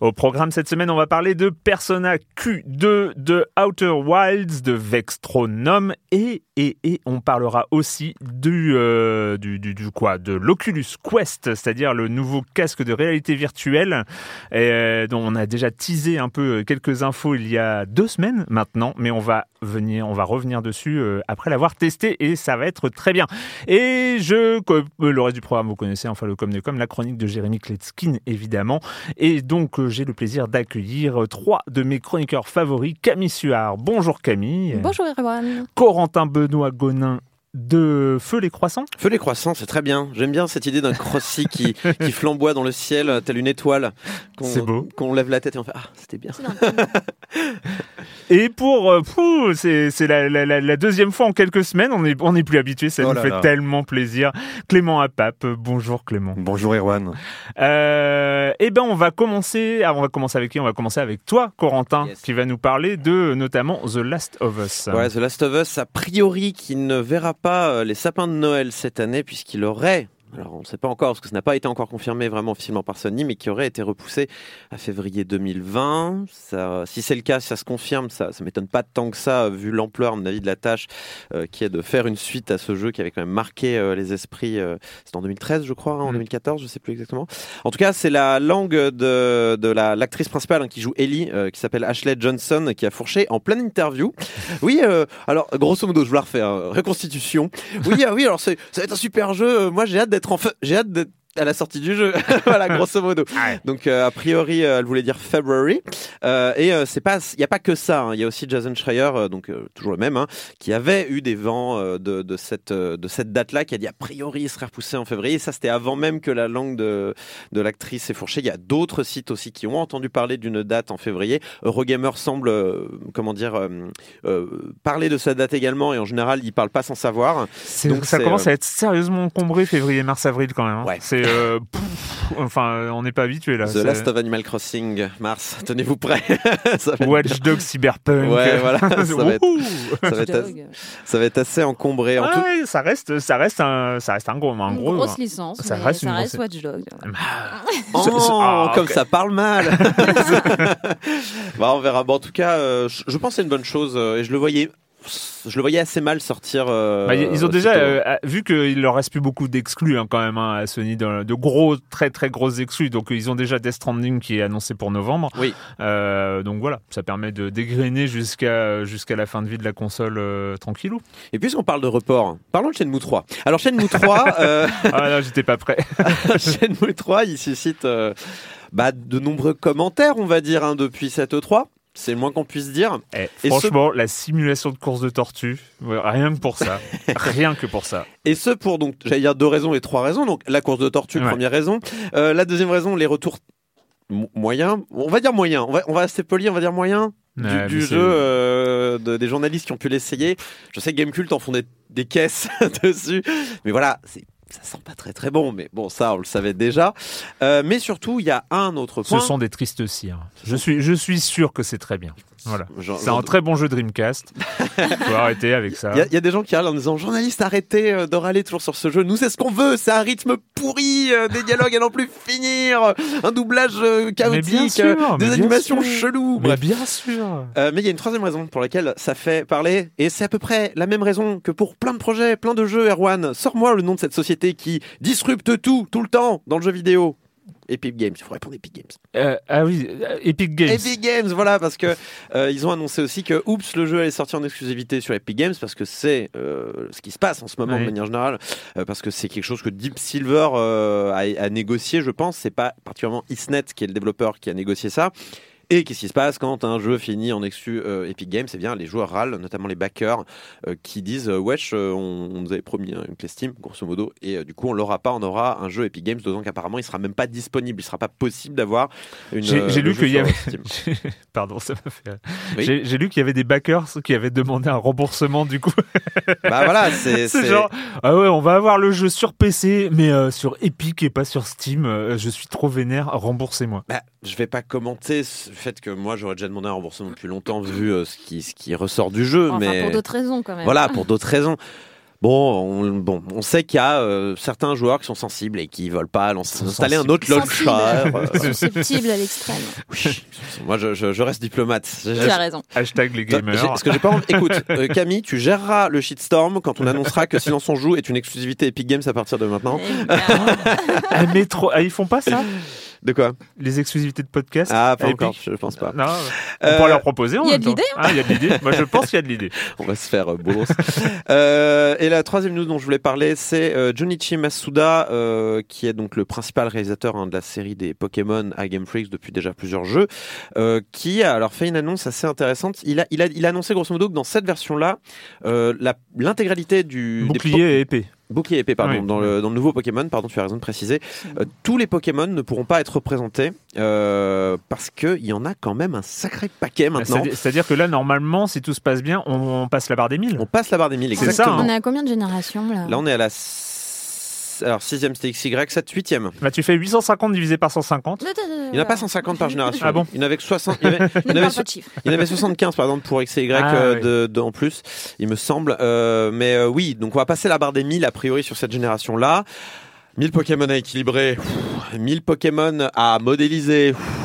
Au programme cette semaine, on va parler de Persona Q2, de Outer Wilds, de Vextronome et, on parlera aussi du, euh, du, du, du quoi, de l'Oculus Quest, c'est-à-dire le nouveau casque de réalité virtuelle euh, dont on a déjà teasé un peu quelques infos il y a deux semaines maintenant, mais on va venir, on va revenir dessus euh, après l'avoir testé et ça va être très bien. Et je, euh, le reste du programme vous connaissez, enfin le com de com, la chronique de Jérémy Kletskin évidemment, et donc j'ai le plaisir d'accueillir trois de mes chroniqueurs favoris, Camille Suard. Bonjour Camille. Bonjour Erwan. Corentin Benoît Gonin de Feu les Croissants. Feu les croissants, c'est très bien. J'aime bien cette idée d'un crossi qui, qui flamboie dans le ciel, telle une étoile. qu'on- C'est beau. Qu'on lève la tête et on fait Ah, c'était bien. Et pour, euh, c'est la, la- la- la deuxième fois en quelques semaines, on n'est on est plus habitué, ça Oh nous fait là. tellement plaisir. Clément Apap, bonjour Clément. Bonjour Erwan. Euh, eh ben, on va commencer. Alors, on va commencer avec qui? On va commencer avec toi, Corentin, Yes. qui va nous parler de notamment The Last of Us. Ouais, The Last of Us, a priori, qui ne verra pas euh, les sapins de Noël cette année, puisqu'il aurait. Alors, on ne sait pas encore, parce que ça n'a pas été encore confirmé vraiment officiellement par Sony, mais qui aurait été repoussé à février 2020. Ça, si c'est le cas, si ça se confirme, ça ne m'étonne pas tant que ça, euh, vu l'ampleur, à mon avis, de la tâche, euh, qui est de faire une suite à ce jeu qui avait quand même marqué euh, les esprits. euh, C'était en 2013, je crois, hein, en Mm. 2014, je sais plus exactement. En tout cas, c'est la langue de, de la- l'actrice principale hein, qui joue Ellie, euh, qui s'appelle Ashley Johnson, qui a fourché en pleine interview. Oui, euh, alors grosso modo, je vous la refais. hein, reconstitution. Oui, ah oui, alors c'est, ça va être un super jeu. Moi, j'ai hâte d'être j'ai hâte d'être à la sortie du jeu. voilà, grosso modo. Donc euh, a priori, euh, elle voulait dire February. Euh, et c'est pas, il y a pas que ça. hein. Il y a aussi Jason Schreier, donc toujours le même, hein, qui avait eu des vents de, de cette de cette date-là, qui a dit a priori il serait repoussé en février. Et ça, c'était avant même que la langue de de l'actrice ait fourché. Il y a d'autres sites aussi qui ont entendu parler d'une date en février. Eurogamer semble, comment dire, parler de cette date également. Et en général, il parle pas sans savoir. Donc ça commence à être sérieusement encombré février, mars, avril quand même. hein. Ouais. C'est, euh, pff, enfin, on n'est pas habitué là. The Last of Animal Crossing, Mars. Tenez-vous prêts. Être Watch Dogs Cyberpunk. Ouais, voilà, ça va être- Wouhou ça va, être, as- Dog. ça va être assez encombré. En Ah tout... ouais, ça reste, ça reste un, ça reste un gros, un Une gros. grosse licence, ça reste ça une reste grosse- Watch Dogs. Oh, C'est- c'est- ah, comme ça parle mal. bah, on verra. Bon, en tout cas, euh, je, je pense que c'est une bonne chose euh, et je le voyais, je le voyais assez mal sortir. euh, Bah, ils ont déjà euh, vu qu'il leur reste plus beaucoup d'exclus hein, quand même hein, à Sony, de, de gros, très très grosses exclus. Donc ils ont déjà Death Stranding qui est annoncé pour novembre. Oui. Euh, donc voilà, ça permet de dégrainer jusqu'à jusqu'à la fin de vie de la console tranquillou. Et puisqu'on parle de report, parlons de Shenmue 3. Alors Shenmue 3, euh, Ah là, j'étais pas prêt. Shenmue 3, il suscite bah, de nombreux commentaires, on va dire, hein, depuis cette E3. C'est le moins qu'on puisse dire. Eh, Et franchement, la simulation de course de tortue, rien que pour ça. rien que pour ça. Et ce pour donc, j'allais dire deux raisons et trois raisons. Donc la course de tortue, Ouais. première raison. Euh, la deuxième raison, les retours mo- moyens. On va dire moyens. On va, on va rester poli, on va dire moyens. Du, Ouais, jeu, euh, de- des journalistes qui ont pu l'essayer. Je sais que Gamecult en font des, des caisses dessus, mais voilà, c'est ça sent pas très très bon, mais bon, ça on le savait déjà. Euh, mais surtout, il y a un autre Ce point. sont des tristes cires. Je suis, je suis sûr que c'est très bien. Voilà. C'est un très bon jeu Dreamcast. Faut arrêter avec ça. Il y, a- il y a des gens qui râlent en disant journaliste arrêtez euh, de râler toujours sur ce jeu nous c'est ce qu'on veut c'est un rythme pourri euh, des dialogues à n'en plus finir un doublage euh, chaotique sûr, des animations cheloues Mais bref bien sûr. Mais il y a une troisième raison pour laquelle ça fait parler, et c'est à peu près la même raison que pour plein de projets, plein de jeux, Erwan. Sors-moi le nom de cette société qui disrupte tout, tout le temps, dans le jeu vidéo. Epic Games, il faut répondre Epic Games. Euh, ah oui, euh, Epic Games. Epic Games, voilà, parce que euh, ils ont annoncé aussi que, oups, le jeu allait sortir en exclusivité sur Epic Games, parce que c'est euh, ce qui se passe en ce moment de manière générale, parce que c'est quelque chose que Deep Silver a, a négocié, je pense. C'est pas particulièrement Isnet qui est le développeur qui a négocié ça. Et qu'est-ce qui se passe quand un jeu finit en exclu euh, Epic Games? Eh bien, les joueurs râlent, notamment les backers, euh, qui disent euh, Wesh, euh, on, on nous avait promis hein, une clé Steam, grosso modo, et du coup, on l'aura pas, on aura un jeu Epic Games, d'autant qu'apparemment, il sera même pas disponible, il sera pas possible d'avoir une. J'ai lu qu'il y avait. Steam. Pardon, ça m'a fait. Oui. J'ai lu qu'il y avait des backers qui avaient demandé un remboursement du coup. Bah voilà, c'est. C'est c'est- genre ah ouais, on va avoir le jeu sur PC, mais euh, sur Epic et pas sur Steam. Je suis trop vénère, remboursez-moi. Bah, je vais pas commenter ce fait que moi j'aurais déjà demandé un remboursement depuis longtemps vu euh, ce, qui, ce qui ressort du jeu, Enfin, mais pour d'autres raisons quand même. voilà pour d'autres raisons. Bon, on, bon, on sait qu'il y a euh, certains joueurs qui sont sensibles et qui veulent pas installer un autre launcher. euh, Susceptible à l'extrême. oui, moi je, je- je reste diplomate. Tu as raison. Hashtag les gamers. Parce que j'ai pas envie. Écoute, euh, Camille, tu géreras le shitstorm quand on annoncera que Silence on joue est une exclusivité Epic Games à partir de maintenant. Eh Ah, mais trop- ah, ils font pas ça? De quoi Les exclusivités de podcast Ah, pas encore, je pense pas. Non, on Euh, pourrait leur proposer. il y a de l'idée, Ah, il y a de l'idée. Moi, je pense qu'il y a de l'idée. On va se faire euh, bolos. Euh, et la troisième news dont je voulais parler, c'est euh, Junichi Masuda, euh, qui est donc le principal réalisateur hein, de la série des Pokémon à Game Freaks depuis déjà plusieurs jeux, euh, qui a alors fait une annonce assez intéressante. Il a, il a, il a annoncé grosso modo que dans cette version-là, euh, l'intégralité du des Bouclier et épée. Bouclier épée, pardon, Oui. dans, le, dans le nouveau Pokémon, pardon, tu as raison de préciser. Euh, tous les Pokémon ne pourront pas être représentés euh, parce qu'il y en a quand même un sacré paquet maintenant. C'est-à-dire- que là, normalement, si tout se passe bien, on, on passe la barre des 1000. On passe la barre des 1000, C'est ça, exactement. hein. On est à combien de générations là? Là, on est à la. Alors, 6ème c'était XY, 7, 8ème. Bah, tu fais 850 divisé par 150. Il n'y en a pas 150 par génération. Ah bon Il y en avait que 60. Il y en avait, il y Ne en avait parle so- pas de chiffres. il y en avait 75 par exemple pour X et Y Ah, euh, ouais. de, de- en plus, il me semble. Euh, mais euh, oui, donc on va passer la barre des 1000 a priori sur cette génération-là. 1000 Pokémon à équilibrer, pff, 1000 Pokémon à modéliser. pff.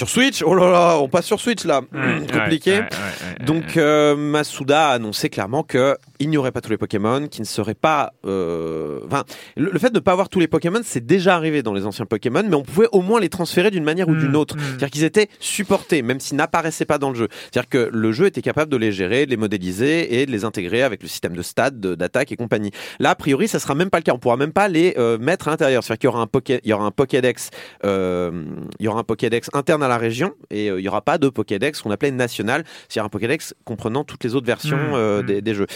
Sur Switch, oh là là, on passe sur Switch là, Ouais, compliqué. ouais, ouais, ouais, ouais. Donc euh, Masuda a annoncé clairement que il n'y aurait pas tous les Pokémon, qui ne seraient pas. euh, Enfin, le, le fait de ne pas avoir tous les Pokémon, c'est déjà arrivé dans les anciens Pokémon, mais on pouvait au moins les transférer d'une manière ou d'une Mm, autre. mm. C'est-à-dire qu'ils étaient supportés, même s'ils n'apparaissaient pas dans le jeu. C'est-à-dire que le jeu était capable de les gérer, de les modéliser et de les intégrer avec le système de stade, de- d'attaque et compagnie. Là, a priori, ça sera même pas le cas. On pourra même pas les euh, mettre à l'intérieur. C'est-à-dire qu'il y aura un Poké, il y aura un Pokédex, euh, il y aura un Pokédex interne à la région et euh, il y aura pas de Pokédex qu'on appelait national. C'est-à-dire un Pokédex comprenant toutes les autres versions Mm, euh, mm. des, des jeux.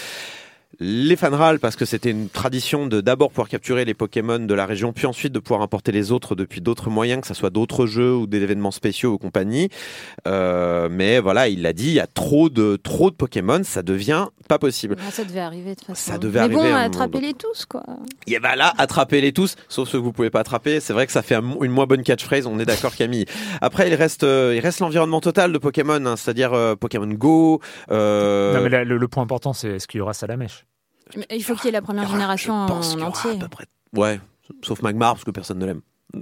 Les fans râlent parce que c'était une tradition de d'abord pouvoir capturer les Pokémon de la région, puis ensuite de pouvoir importer les autres depuis d'autres moyens, que ce soit d'autres jeux ou des événements spéciaux ou compagnie. Euh, mais voilà, il l'a dit, il y a trop de trop de Pokémon, ça devient pas possible. Ah, ça devait arriver de toute façon. Ça devait Mais arriver bon, attrapez-les tous quoi. Et ben là, attrapez-les tous, sauf ceux que vous pouvez pas attraper. C'est vrai que ça fait un- une moins bonne catchphrase, on est d'accord Camille. Après, il reste, euh, il reste l'environnement total de Pokémon, hein, c'est-à-dire euh, Pokémon Go. euh, Non, mais là, le, le point important, c'est est-ce qu'il y aura Salamèche? Mais il faut qu'il y ait la première génération je pense en aura entier. à peu près. Ouais, sauf Magmar parce que personne ne l'aime.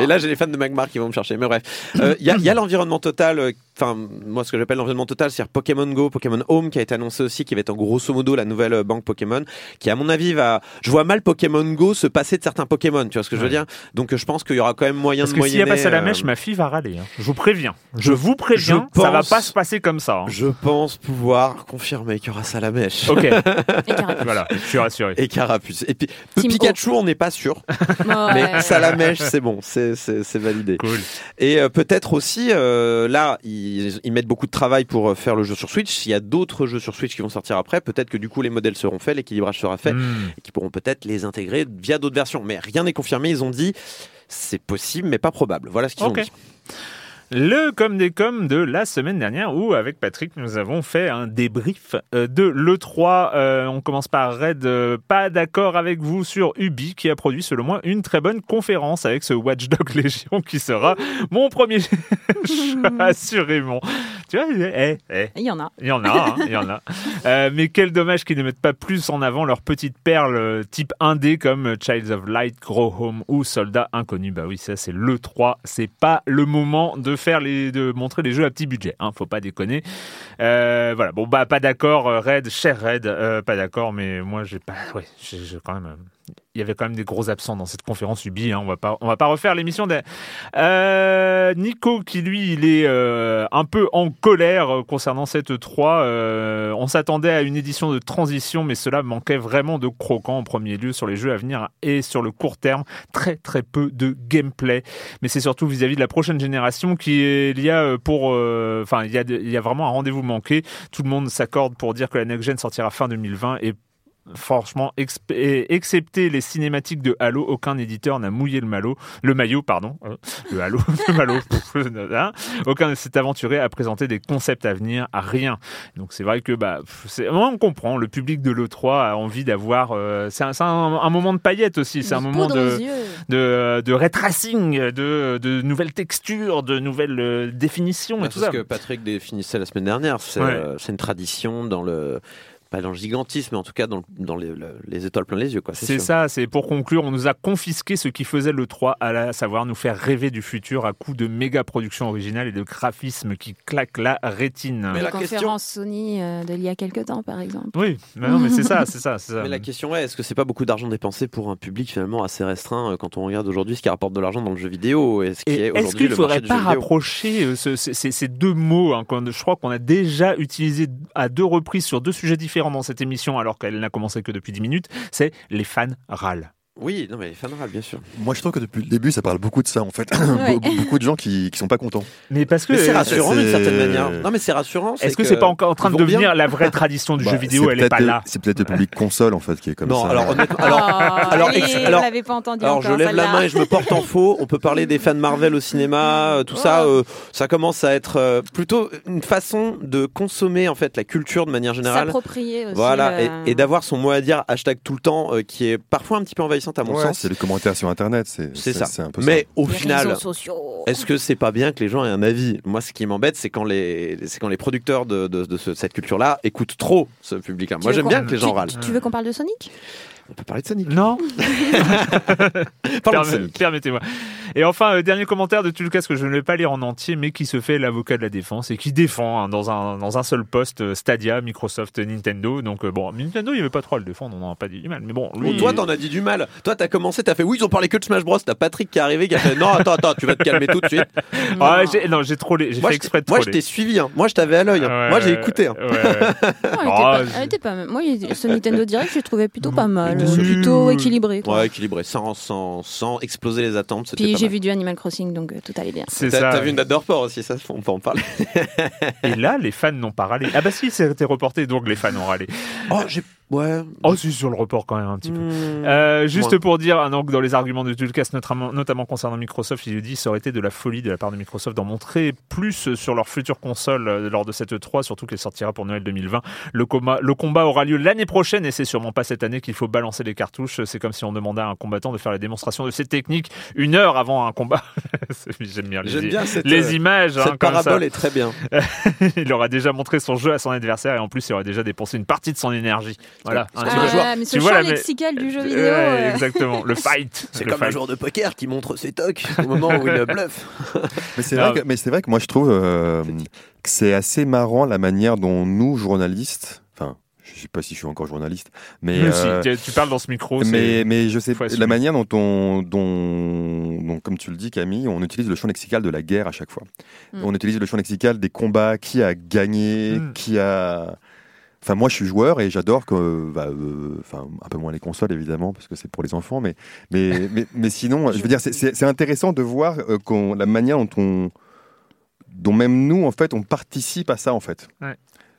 Et là, j'ai les fans de Magmar qui vont me chercher. Mais bref, Euh, il y a, a l'environnement total euh, enfin, moi, ce que j'appelle l'environnement total, c'est-à-dire Pokémon Go, Pokémon Home, qui a été annoncé aussi, qui va être en grosso modo la nouvelle euh, banque Pokémon, qui à mon avis va, je vois mal Pokémon Go se passer de certains Pokémon, tu vois ce que je veux Ouais. dire? Donc, euh, je pense qu'il y aura quand même moyen Parce de que s'il y a moyenner. passé à la euh, mèche, ma fille va râler. hein. Je vous préviens. Je vous préviens, je ça va pense- pas se passer comme ça. hein. Je pense pouvoir confirmer qu'il y aura ça à la mèche. Ok, Et voilà, je suis rassuré. Et Carapuce. Et puis, Team Pikachu, on n'est pas sûr. Ouais. Mais Salamèche, c'est bon, c'est validé. Cool. Et euh, peut-être aussi, euh, là, ils, ils mettent beaucoup de travail pour euh, faire le jeu sur Switch. Il y a d'autres jeux sur Switch qui vont sortir après. Peut-être que du coup, les modèles seront faits, l'équilibrage sera fait, Hmm. et qu'ils pourront peut-être les intégrer via d'autres versions. Mais rien n'est confirmé. Ils ont dit, c'est possible, mais pas probable. Voilà ce qu'ils ont dit. Le comme des coms de la semaine dernière où avec Patrick nous avons fait un débrief euh, de l'E3. Euh, on commence par Red, euh, pas d'accord avec vous sur Ubi qui a produit selon moi une très bonne conférence avec ce Watchdog Légion qui sera mon premier assurément. Tu vois, eh, eh, Il y en a. il y en a, hein, il y en a. Euh, mais quel dommage qu'ils ne mettent pas plus en avant leurs petites perles euh, type 1D comme Childs of Light, Grow Home ou Soldat Inconnu. Bah oui, ça c'est le 3. C'est pas le moment de faire les, de montrer les jeux à petit budget. Hein, faut pas déconner. Euh, voilà. Bon bah pas d'accord, euh, Red, cher Red, euh, pas d'accord. Mais moi j'ai pas. Ouais, j'ai quand même. Il y avait quand même des gros absents dans cette conférence Ubi. Hein, on va pas, on va pas refaire l'émission. Euh, Nico, qui lui, il est euh, un peu en colère euh, concernant cette 3. Euh, on s'attendait à une édition de transition, mais cela manquait vraiment de croquant en premier lieu sur les jeux à venir et sur le court terme. Très très peu de gameplay. Mais c'est surtout vis-à-vis de la prochaine génération qui est, il y a y a vraiment un rendez-vous manqué. Tout le monde s'accorde pour dire que la next gen sortira fin 2020 et Franchement, excepté les cinématiques de Halo, aucun éditeur n'a mouillé le malo, le maillot, pardon, euh, le Halo, le malo, hein. aucun ne s'est aventuré à présenter des concepts à venir, à rien. Donc c'est vrai que bah, on comprend, le public de l'E3 a envie d'avoir, euh, c'est un, c'est un- un moment de paillettes aussi, c'est un moment de, de, de ray tracing, de, de nouvelles textures, de nouvelles euh, définitions et Bah, tout c'est ça. ce que Patrick définissait la semaine dernière. C'est Ouais. euh, c'est une tradition dans le pas dans le gigantisme, mais en tout cas dans, le- dans les, le- les étoiles plein les yeux. quoi. C'est ça, c'est pour conclure, on nous a confisqué ce qui faisait le 3, à la- savoir nous faire rêver du futur à coup de méga production originale et de graphisme qui claquent la rétine. Mais la question- conférences Sony euh, de l'il y a quelques temps, par exemple. Oui, mais non, mais c'est ça, c'est ça, c'est ça. Mais la question est, est-ce que c'est pas beaucoup d'argent dépensé pour un public finalement assez restreint euh, quand on regarde aujourd'hui ce qui rapporte de l'argent dans le jeu vidéo et ce qui Et est Est-ce qu'il le faudrait pas rapprocher euh, ce- ces- ces ces deux mots hein, Je crois qu'on a déjà utilisé à deux reprises sur deux sujets différents dans cette émission, alors qu'elle n'a commencé que depuis 10 minutes. C'est les fans râlent. Oui, non mais les fans râlent, bien sûr. Moi, je trouve que depuis le début, ça parle beaucoup de ça, en fait. Ouais. Be- beaucoup de gens qui, qui sont pas contents. Mais parce que Mais c'est rassurant d'une certaine manière. Non mais c'est rassurant. est-ce que c'est pas encore en train de bien. devenir la vraie tradition du Bah, jeu vidéo c'est Elle est pas peut-être le- là. C'est peut-être le public console, en fait, qui est comme Non, ça. alors honnêtement, alors Ah, alors, vous alors- pas entendu Alors je lève la main et je me porte en faux. On peut parler des fans Marvel au cinéma, euh, tout ça. euh, ça commence à être euh, plutôt une façon de consommer en fait la culture de manière générale. S'approprier aussi. Voilà, et- et, d'avoir son mot à dire hashtag tout le temps, euh, qui est parfois un petit peu à mon Ouais, sens. c'est les commentaires sur Internet. C'est ça. C'est un peu Mais au les final, est-ce que c'est pas bien que les gens aient un avis? Moi, ce qui m'embête, c'est quand les, c'est quand les producteurs de, de, de ce- cette culture-là écoutent trop ce public-là. Moi, j'aime bien que les gens tu- râlent. Tu, veux qu'on parle de Sonic? On peut parler de Sonic. Non, Parlons de Permet- Sonic. Permettez-moi. Et enfin, euh, dernier commentaire de Tulkas que je ne vais pas lire en entier, mais qui se fait l'avocat de la défense et qui défend hein, dans, un, dans un seul poste euh, Stadia, Microsoft, Nintendo. Donc euh, bon, Nintendo, il n'y avait pas trop à le défendre, on n'en a pas dit du mal. Mais bon, lui, Bon, toi, t'en as dit du mal. Toi, t'as commencé, t'as fait oui, ils ont parlé que de Smash Bros. T'as Patrick qui est arrivé, qui a fait non, attends, attends, tu vas te calmer tout de suite. Ah, j'ai- non, j'ai trollé, j'ai Moi, fait exprès de t'ai- moi, je troller. t'ai suivi. hein. Moi, je t'avais à l'œil. hein. Ouais, moi, j'ai écouté. hein. ouais, ouais. Non, elle était Ah, pas- elle était pas. Moi, ce Nintendo Direct, je l'ai trouvé plutôt pas mal. était solide. Plutôt équilibré. quoi. Ouais, équilibré, sans, sans, sans exploser les attentes. Puis j'ai vu du Animal Crossing, donc euh, tout allait bien. C'est T'as ça. t'as vu une date de report aussi, ça, on peut en parler. Et là, les fans n'ont pas râlé. Ah bah si, c'était reporté, donc les fans ont râlé. Oh, j'ai. Ouais. Oh, si, sur le report quand même un petit peu. Hmm. Euh, juste Ouais. pour dire, hein, donc, dans les arguments de Tulkas, notamment, notamment concernant Microsoft, il dit ça aurait été de la folie de la part de Microsoft d'en montrer plus sur leur future console euh, lors de cette E3, surtout qu'elle sortira pour Noël 2020. Le, combat, le combat aura lieu l'année prochaine et c'est sûrement pas cette année qu'il faut balancer les cartouches. C'est comme si on demandait à un combattant de faire la démonstration de ses techniques une heure avant un combat. J'aime bien les, J'aime bien cette, les euh, images. hein, Cette comme ça. parabole est très bien. il aura déjà montré son jeu à son adversaire et en plus il aurait déjà dépensé une partie de son énergie. Voilà. Le Ah, mais ce tu vois, champ la- lexical du jeu Ouais, vidéo. euh, Exactement, le fight. C'est Le comme un joueur de poker qui montre ses tocs au moment où il bluffe. Mais c'est Ah, vrai, que- mais c'est vrai que moi je trouve euh, que c'est assez marrant la manière dont nous, journalistes, enfin, je sais pas si je suis encore journaliste, mais, euh, tu- tu parles dans ce micro. c'est- mais, mais je sais la manière dont on, dont, dont, comme tu le dis Camille, on utilise le champ lexical de la guerre à chaque fois. Mm. On utilise le champ lexical des combats, qui a gagné, Mm. qui a. Enfin, moi, je suis joueur et j'adore que, bah, euh, enfin, un peu moins les consoles évidemment parce que c'est pour les enfants, mais, mais, mais, mais sinon, je veux dire, c'est- intéressant de voir euh, qu'on- la manière dont on, dont même nous, en fait, on participe à ça, en fait. Ouais.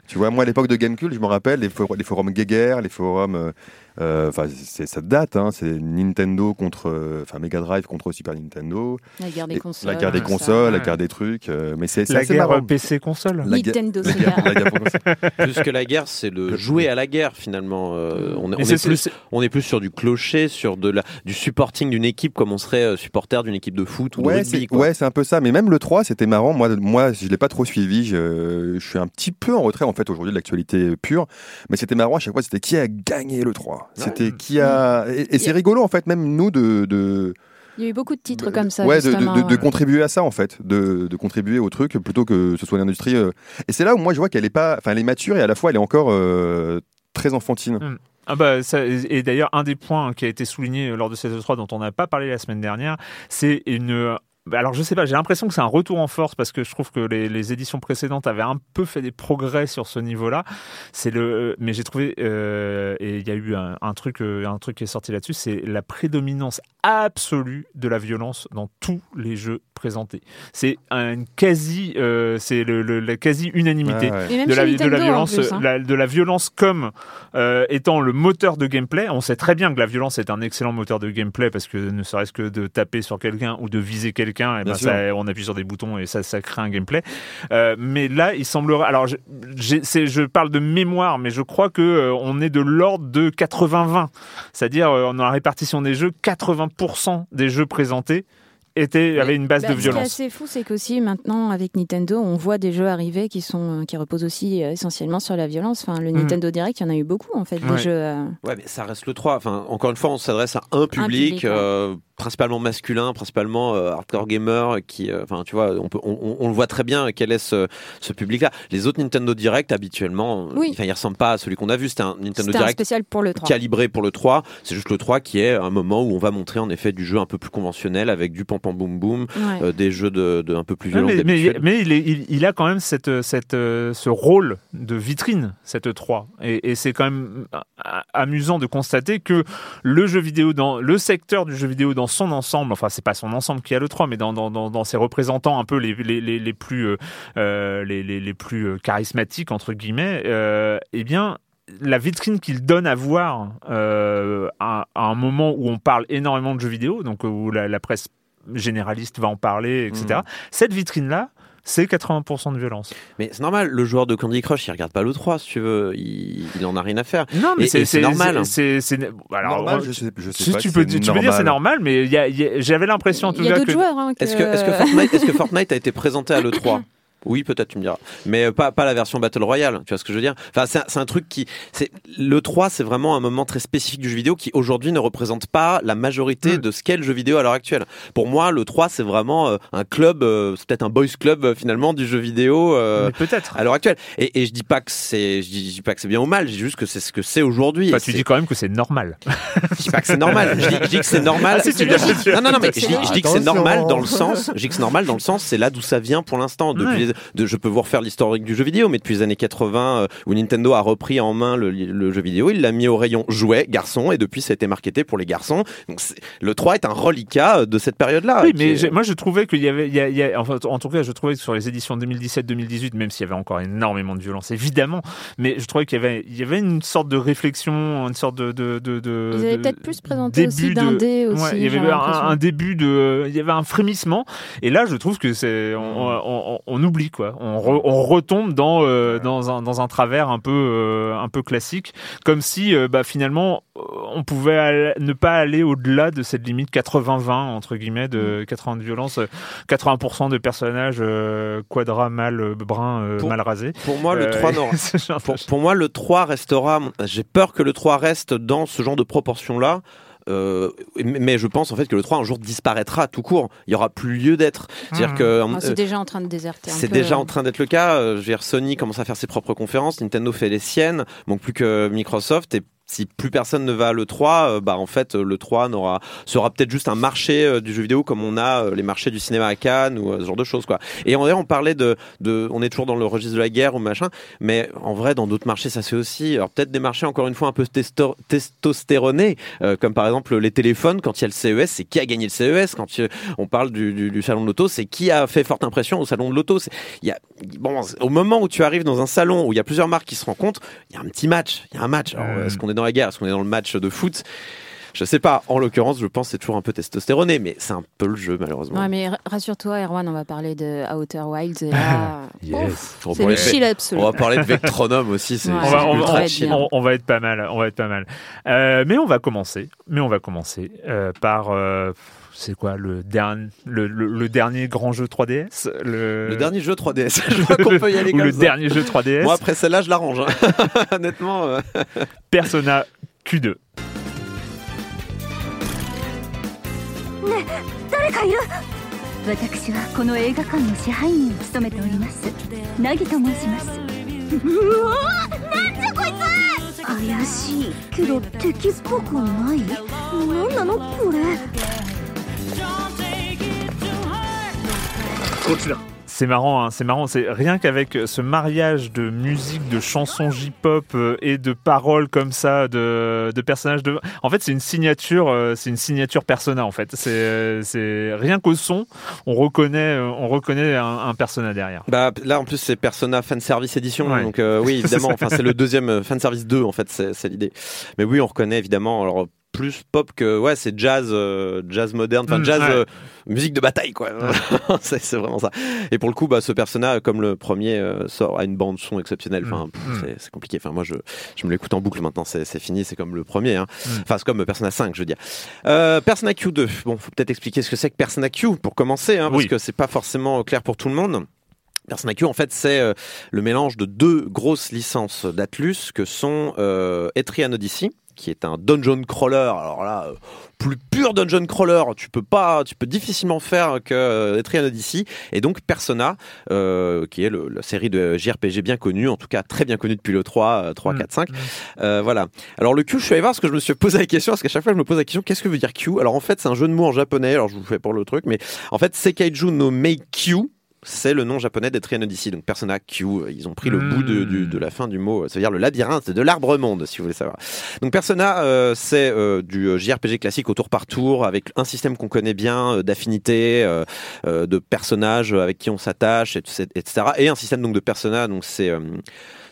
Tu vois, moi, à l'époque de Gamecube, je me rappelle les, for- les forums Geiger, les forums. Euh, euh, Enfin, c'est ça date, hein, c'est Nintendo contre. euh, Enfin, Mega Drive contre Super Nintendo. La guerre des consoles. la guerre des consoles, la Ouais. guerre des trucs. euh, mais c'est c'est La guerre marrant. PC console. La guerre- Nintendo, la c'est guerre- bien. la guerre pour console. Plus que la guerre, c'est le jouer à la guerre finalement. Euh, on, est- plus, on est plus sur du clocher, sur de la, du supporting d'une équipe comme on serait euh, supporter d'une équipe de foot ou de Ouais, rugby. ouais, c'est un peu ça. Mais même le 3, c'était marrant. Moi, moi je l'ai pas trop suivi. Je, je suis un petit peu en retrait, en fait, aujourd'hui, de l'actualité pure. Mais c'était marrant à chaque fois. C'était qui a gagné le 3 C'était qui a. Et, et c'est rigolo, en fait, même nous, de. de Il y a eu beaucoup de titres comme ça. ouais, de, de- justement, de- de ouais. contribuer à ça, en fait. De, de contribuer au truc plutôt que ce soit l'industrie. euh. Et c'est là où moi, je vois qu'elle est pas. Enfin, elle est mature et à la fois, elle est encore euh, très enfantine. Ah bah ça, et d'ailleurs un des points qui a été souligné lors de cette E3 dont on n'a pas parlé la semaine dernière, c'est une alors je sais pas, j'ai l'impression que c'est un retour en force parce que je trouve que les, les éditions précédentes avaient un peu fait des progrès sur ce niveau-là. C'est le, mais j'ai trouvé euh, et il y a eu un, un truc, euh, un truc qui est sorti là-dessus, c'est la prédominance absolue de la violence dans tous les jeux présentés. C'est une quasi, euh, c'est le, le- la quasi unanimité ouais. De la, de violence, plus, hein. la- de la violence comme euh, étant le moteur de gameplay. On sait très bien que la violence est un excellent moteur de gameplay parce que ne serait-ce que de taper sur quelqu'un ou de viser quelqu'un, et ben on appuie sur des boutons et ça, ça crée un gameplay. Euh, mais là, il semblerait. Alors, je, parle de mémoire, mais je crois que euh, on est de l'ordre de 80-20, c'est-à-dire euh, dans la répartition des jeux, 80% des jeux présentés étaient avaient une base Bah, de Ce qui est violence. assez fou, c'est qu'aussi maintenant avec Nintendo, on voit des jeux arriver qui sont euh, qui reposent aussi euh, essentiellement sur la violence. Enfin, le Mhm. Nintendo Direct, il y en a eu beaucoup en fait Ouais. des jeux. euh, Ouais, mais ça reste le 3. Enfin, encore une fois, on s'adresse à un public, public, ouais. Euh, principalement masculin, principalement euh, hardcore gamer, qui, euh, enfin, tu vois, on, peut, on, on- on le voit très bien quel est ce, ce public-là. Les autres Nintendo Direct, habituellement, Oui. enfin, ils ressemblent pas à celui qu'on a vu. C'était un Nintendo un Direct spécial pour le 3. calibré pour le 3. C'est juste le 3 qui est un moment où on va montrer en effet du jeu un peu plus conventionnel avec du pam pam boum boum, Ouais. euh, des jeux de, de un peu plus violents. mais, il, est- il- il a quand même cette, cette, euh, ce rôle de vitrine, cette 3. Et, et c'est quand même amusant de constater que le jeu vidéo, dans le secteur du jeu vidéo dans son ensemble, enfin c'est pas son ensemble qui a le 3, mais dans, dans, dans, ses représentants un peu les, les, les, les plus, euh, euh, les, les, plus euh, charismatiques, entre guillemets, euh, eh bien la vitrine qu'il donne à voir euh, à, à un moment où on parle énormément de jeux vidéo, donc où la, la presse généraliste va en parler, etc. Cette vitrine-là, c'est 80% de violence. Mais c'est normal, le joueur de Candy Crush, il regarde pas le 3, si tu veux, il, il en a rien à faire. Non, mais c'est normal. C'est, c'est, c'est- alors, Normal, je sais, je sais si pas tu si peux, tu peux dire c'est normal. mais il y a- il y a- j'avais l'impression en tout Il y a cas d'autres que. joueurs. hein, Est-ce que, est-ce que euh, Fortnite, est-ce que Fortnite a été présenté à l'E3 Oui, peut-être, tu me diras. Mais euh, pas, pas la version Battle Royale, tu vois ce que je veux dire? Enfin, c'est un, c'est un truc qui... c'est L'E3, c'est vraiment un moment très spécifique du jeu vidéo qui, aujourd'hui, ne représente pas la majorité Mm. de ce qu'est le jeu vidéo à l'heure actuelle. Pour moi, l'E3, c'est vraiment euh, un club, euh, c'est peut-être un boys club, euh, finalement, du jeu vidéo euh, Mais peut-être. à l'heure actuelle. Et, et je dis pas que c'est je dis, je dis pas que c'est bien ou mal, je dis juste que c'est ce que c'est aujourd'hui. Tu c'est- dis quand même que c'est normal. je dis pas que c'est normal. Je dis, je dis que c'est normal. Ah, si, tu non, non, non, mais je dis, je dis que c'est normal dans le sens. Je dis que c'est normal dans le sens, c'est là d'où ça vient pour l'instant. Depuis, Ouais. De, je peux vous refaire l'historique du jeu vidéo, mais depuis les années 80, euh, où Nintendo a repris en main le, le jeu vidéo, il l'a mis au rayon jouets, garçons, et depuis ça a été marketé pour les garçons. Donc le 3 est un reliquat euh, de cette période-là. Oui, mais est- moi je trouvais qu'il y avait, il y a- il y a- enfin, en tout cas, je trouvais que sur les éditions 2017-2018, même s'il y avait encore énormément de violence, évidemment, mais je trouvais qu'il y avait, il y avait une sorte de réflexion, une sorte de, de, de, peut-être plus présenté aussi aussi. Ouais, il y avait un, début de, il y avait un frémissement, et là je trouve que c'est, on, on- on- on oublie quoi, on, re- on retombe dans euh, dans un dans un travers un peu euh, un peu classique, comme si euh, bah finalement on pouvait aller- ne pas aller au-delà de cette limite 80-20 entre guillemets de Mm. 80 de violence, euh, 80% de personnages quadra mal brun Pour- mal rasés. Pour moi, le Euh, 3 n'aura- ce genre de Pour, pour moi, le 3 restera. J'ai peur que le 3 reste dans ce genre de proportion-là. Euh, mais je pense en fait que le 3 un jour disparaîtra tout court. Il y aura plus lieu d'être. C'est-à-dire Mhm. que Ah, c'est euh, déjà en train de déserter. un c'est déjà euh. en train d'être le cas. Euh, Je veux dire, Sony commence à faire ses propres conférences, Nintendo fait les siennes, manque plus que Microsoft. Et si plus personne ne va à le 3, euh, bah en fait euh, le 3 n'aura sera peut-être juste un marché euh, du jeu vidéo comme on a les marchés du cinéma à Cannes ou ce genre de choses quoi. Et en vrai, on parlait de, de on est toujours dans le registre de la guerre ou machin, mais en vrai dans d'autres marchés ça se fait aussi. Alors peut-être des marchés encore une fois un peu testo- testostéronés euh, comme par exemple les téléphones quand il y a le CES, c'est qui a gagné le CES quand il- on parle du, du- du salon de l'auto, c'est qui a fait forte impression au salon de l'auto? C'est- Il y a bon au moment où tu arrives dans un salon où il y a plusieurs marques qui se rencontrent, il y a un petit match, il y a un match. Alors. Est-ce qu'on est dans la guerre Est-ce qu'on est dans le match de foot je sais pas, en l'occurrence, je pense que c'est toujours un peu testostéroné, mais c'est un peu le jeu, malheureusement. Ouais, mais rassure-toi, Erwan, on va parler de Outer Wilds. Et là, Yes. On va c'est parler le de- chill absolu. On va parler de Vectronome aussi, c'est Ouais. On va, on va être pas mal, on va être pas mal. Euh, mais on va commencer, mais on va commencer euh, par euh, c'est quoi le dernier, le, le- le dernier grand jeu 3DS, le, Le dernier jeu 3DS, je crois qu'on peut y aller ou comme le ça. dernier jeu 3DS, Moi, après celle-là, je l'arrange. hein. Honnêtement, euh, Persona Q2. C'est marrant, hein, c'est marrant, c'est rien qu'avec ce mariage de musique, de chansons J-pop euh, et de paroles comme ça, de, de personnages de. En fait, c'est une signature, euh, c'est une signature Persona en fait. C'est, euh, rien qu'au son, on reconnaît, on reconnaît un, un Persona derrière. bah, là, en plus, c'est Persona Fan Service Edition. Ouais. Donc, euh, oui, évidemment, C'est enfin, c'est le deuxième Fan Service 2, en fait, c'est c'est l'idée. Mais oui, on reconnaît évidemment. Alors, plus pop que ouais c'est jazz euh, jazz moderne enfin Mm, jazz ouais. euh, musique de bataille quoi. C'est c'est vraiment ça. Et pour le coup bah ce persona comme le premier euh, sort à une bande son exceptionnelle. Enfin Mm, pff, mm. c'est- compliqué. Enfin moi je je me l'écoute en boucle maintenant. C'est fini. C'est comme le premier hein. Enfin c'est comme Persona 5 je veux dire. Persona Q2 bon faut peut-être expliquer ce que c'est que Persona Q pour commencer hein, parce Oui. que c'est pas forcément clair pour tout le monde. Persona Q, en fait, c'est euh, le mélange de deux grosses licences d'Atlus que sont euh, Etrian Odyssey, qui est un dungeon crawler. Alors là, euh, plus pur dungeon crawler, tu peux pas, tu peux difficilement faire que euh, Etrian Odyssey, et donc Persona, euh, qui est le- la série de JRPG bien connue, en tout cas très bien connue depuis le 3, euh, 3, Mm. 4, 5. Euh, voilà. Alors le Q, je suis allé voir parce que je me suis posé la question, parce qu'à chaque fois je me pose la question, qu'est-ce que veut dire Q? Alors en fait, c'est un jeu de mots en japonais. Alors je vous fais pour le truc, mais en fait, Seikaiju no Mei Q. C'est le nom japonais d'Etrian Odyssey, donc Persona Q. euh, Ils ont pris le bout de, de la fin du mot, ça veut dire le labyrinthe de l'arbre monde, si vous voulez savoir. Donc Persona, euh, c'est euh, du euh, JRPG classique au tour par tour, avec un système qu'on connaît bien, euh, d'affinité, euh, euh, de personnages avec qui on s'attache, et- etc. Et un système donc de Persona, donc c'est euh,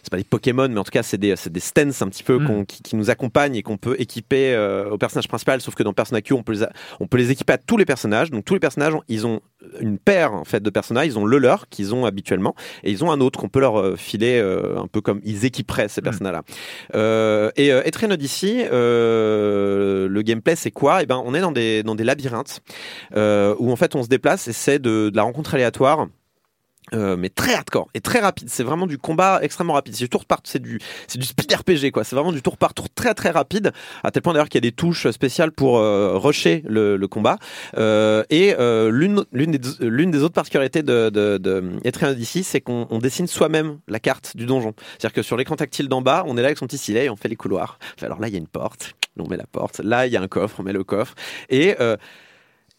c'est pas des Pokémon, mais en tout cas, c'est des, c'est des stances un petit peu Mm. qu'on- qui, qui nous accompagnent et qu'on peut équiper euh, au personnage principal. Sauf que dans Persona Q, on peut, les, a- on peut les équiper à tous les personnages. Donc tous les personnages, ils ont une paire en fait de personnages. Ils ont le leur qu'ils ont habituellement et ils ont un autre qu'on peut leur euh, filer euh, un peu comme ils équiperaient ces Mm. personnages-là. Euh, et euh, Etrian Odyssey, euh, le gameplay, c'est quoi? Eh ben, on est dans des dans des labyrinthes euh, où en fait on se déplace et c'est de, de la rencontre aléatoire. Euh, mais très hardcore et très rapide. C'est vraiment du combat extrêmement rapide. C'est du tour par c'est du c'est du speed RPG quoi. C'est vraiment du tour par tour très très rapide. À tel point d'ailleurs qu'il y a des touches spéciales pour euh, rusher le, le combat. Euh, et euh, l'une l'une des l'une des autres particularités de de, de Odyssey, c'est qu'on on dessine soi-même la carte du donjon. C'est-à-dire que sur l'écran tactile d'en bas, on est là avec son petit stylet et on fait les couloirs. Alors là, il y a une porte. On met la porte. Là, il y a un coffre. On met le coffre. Et euh,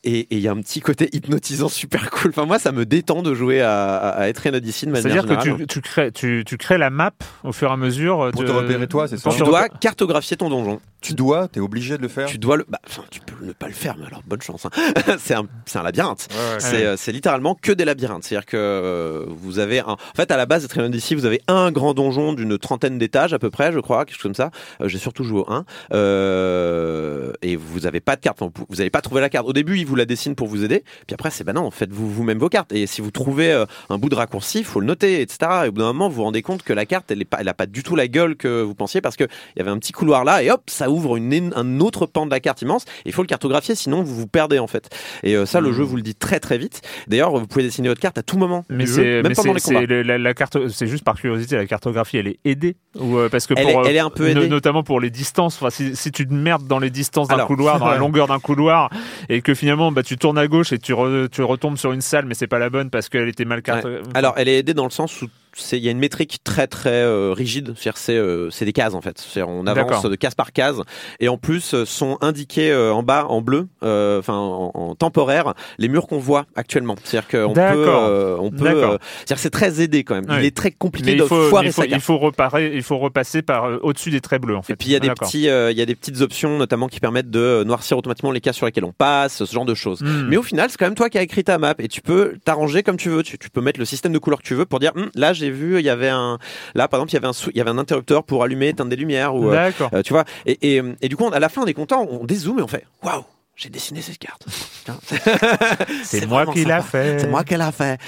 et et il y a un petit côté hypnotisant super cool. Enfin, moi, ça me détend de jouer à, à, à Etrian Odyssey de manière C'est-à-dire que tu, tu crées, tu, tu crées la map au fur et à mesure. Pour de- te repérer toi, c'est ça pour Tu dois cartographier ton donjon. Tu dois, t'es obligé de le faire. Tu dois le. Bah, tu peux ne pas le faire, mais alors bonne chance. hein. c'est un, c'est un labyrinthe. Ouais, ouais. C'est, euh, c'est littéralement que des labyrinthes. C'est-à-dire que euh, vous avez un. En fait, à la base, Etrian Odyssey, vous avez un grand donjon d'une trentaine d'étages à peu près, je crois, quelque chose comme ça. Euh, J'ai surtout joué au 1. Euh, et vous n'avez pas de carte. Enfin, vous n'avez pas trouvé la carte. Au début, il vous la dessine pour vous aider. Puis après, c'est bah non, faites-vous vous-même vos cartes. Et si vous trouvez euh, un bout de raccourci, il faut le noter, etc. Et au bout d'un moment, vous vous rendez compte que la carte, elle n'a pas, elle a pas du tout la gueule que vous pensiez parce qu'il y avait un petit couloir là et hop, ça ouvre une, é- un autre pan de la carte immense. Il faut le cartographier, sinon vous vous perdez en fait. Et euh, ça, le Hmm. jeu vous le dit très très vite. D'ailleurs, vous pouvez dessiner votre carte à tout moment Mais c'est jeu, même mais pendant c'est- les c'est combats. le- la, la carte c'est juste par curiosité la cartographie elle est aidée? Ou euh, parce que Elle pour, est- euh, elle est un peu no- aidée. notamment pour les distances enfin si, si tu te merdes dans les distances d'un couloir dans la longueur d'un couloir et que finalement bah tu tournes à gauche et tu re- tu retombes sur une salle mais c'est pas la bonne parce qu'elle était mal Ouais. Alors, elle est aidée dans le sens où il y a une métrique très très euh, rigide, c'est euh, c'est des cases en fait. On avance de case par case et en plus euh, sont indiqués euh, en bas en bleu, euh, enfin en, en temporaire, les murs qu'on voit actuellement. C'est-à-dire qu'on peut, euh, on peut, euh, que c'est très aidé quand même. Ouais. Il est très compliqué mais de il faut, foirer il faut, sa il faut reparer, il faut repasser par euh, au-dessus des traits bleus en fait. Et puis il y a des petits, euh, il y a des petites options notamment qui permettent de noircir automatiquement les cases sur lesquelles on passe, ce genre de choses. Hmm. Mais au final, c'est quand même toi qui as écrit ta map et tu peux t'arranger comme tu veux. Tu, tu peux mettre le système de couleurs que tu veux pour dire Hum, là j'ai vu il y avait un là par exemple il y avait un il y avait un interrupteur pour allumer éteindre des lumières ou euh, euh, tu vois. Et, et, et du coup on- à la fin on est content, on dézoome et on fait waouh j'ai dessiné cette carte. C'est moi qui l'a fait. C'est moi qui l'a fait.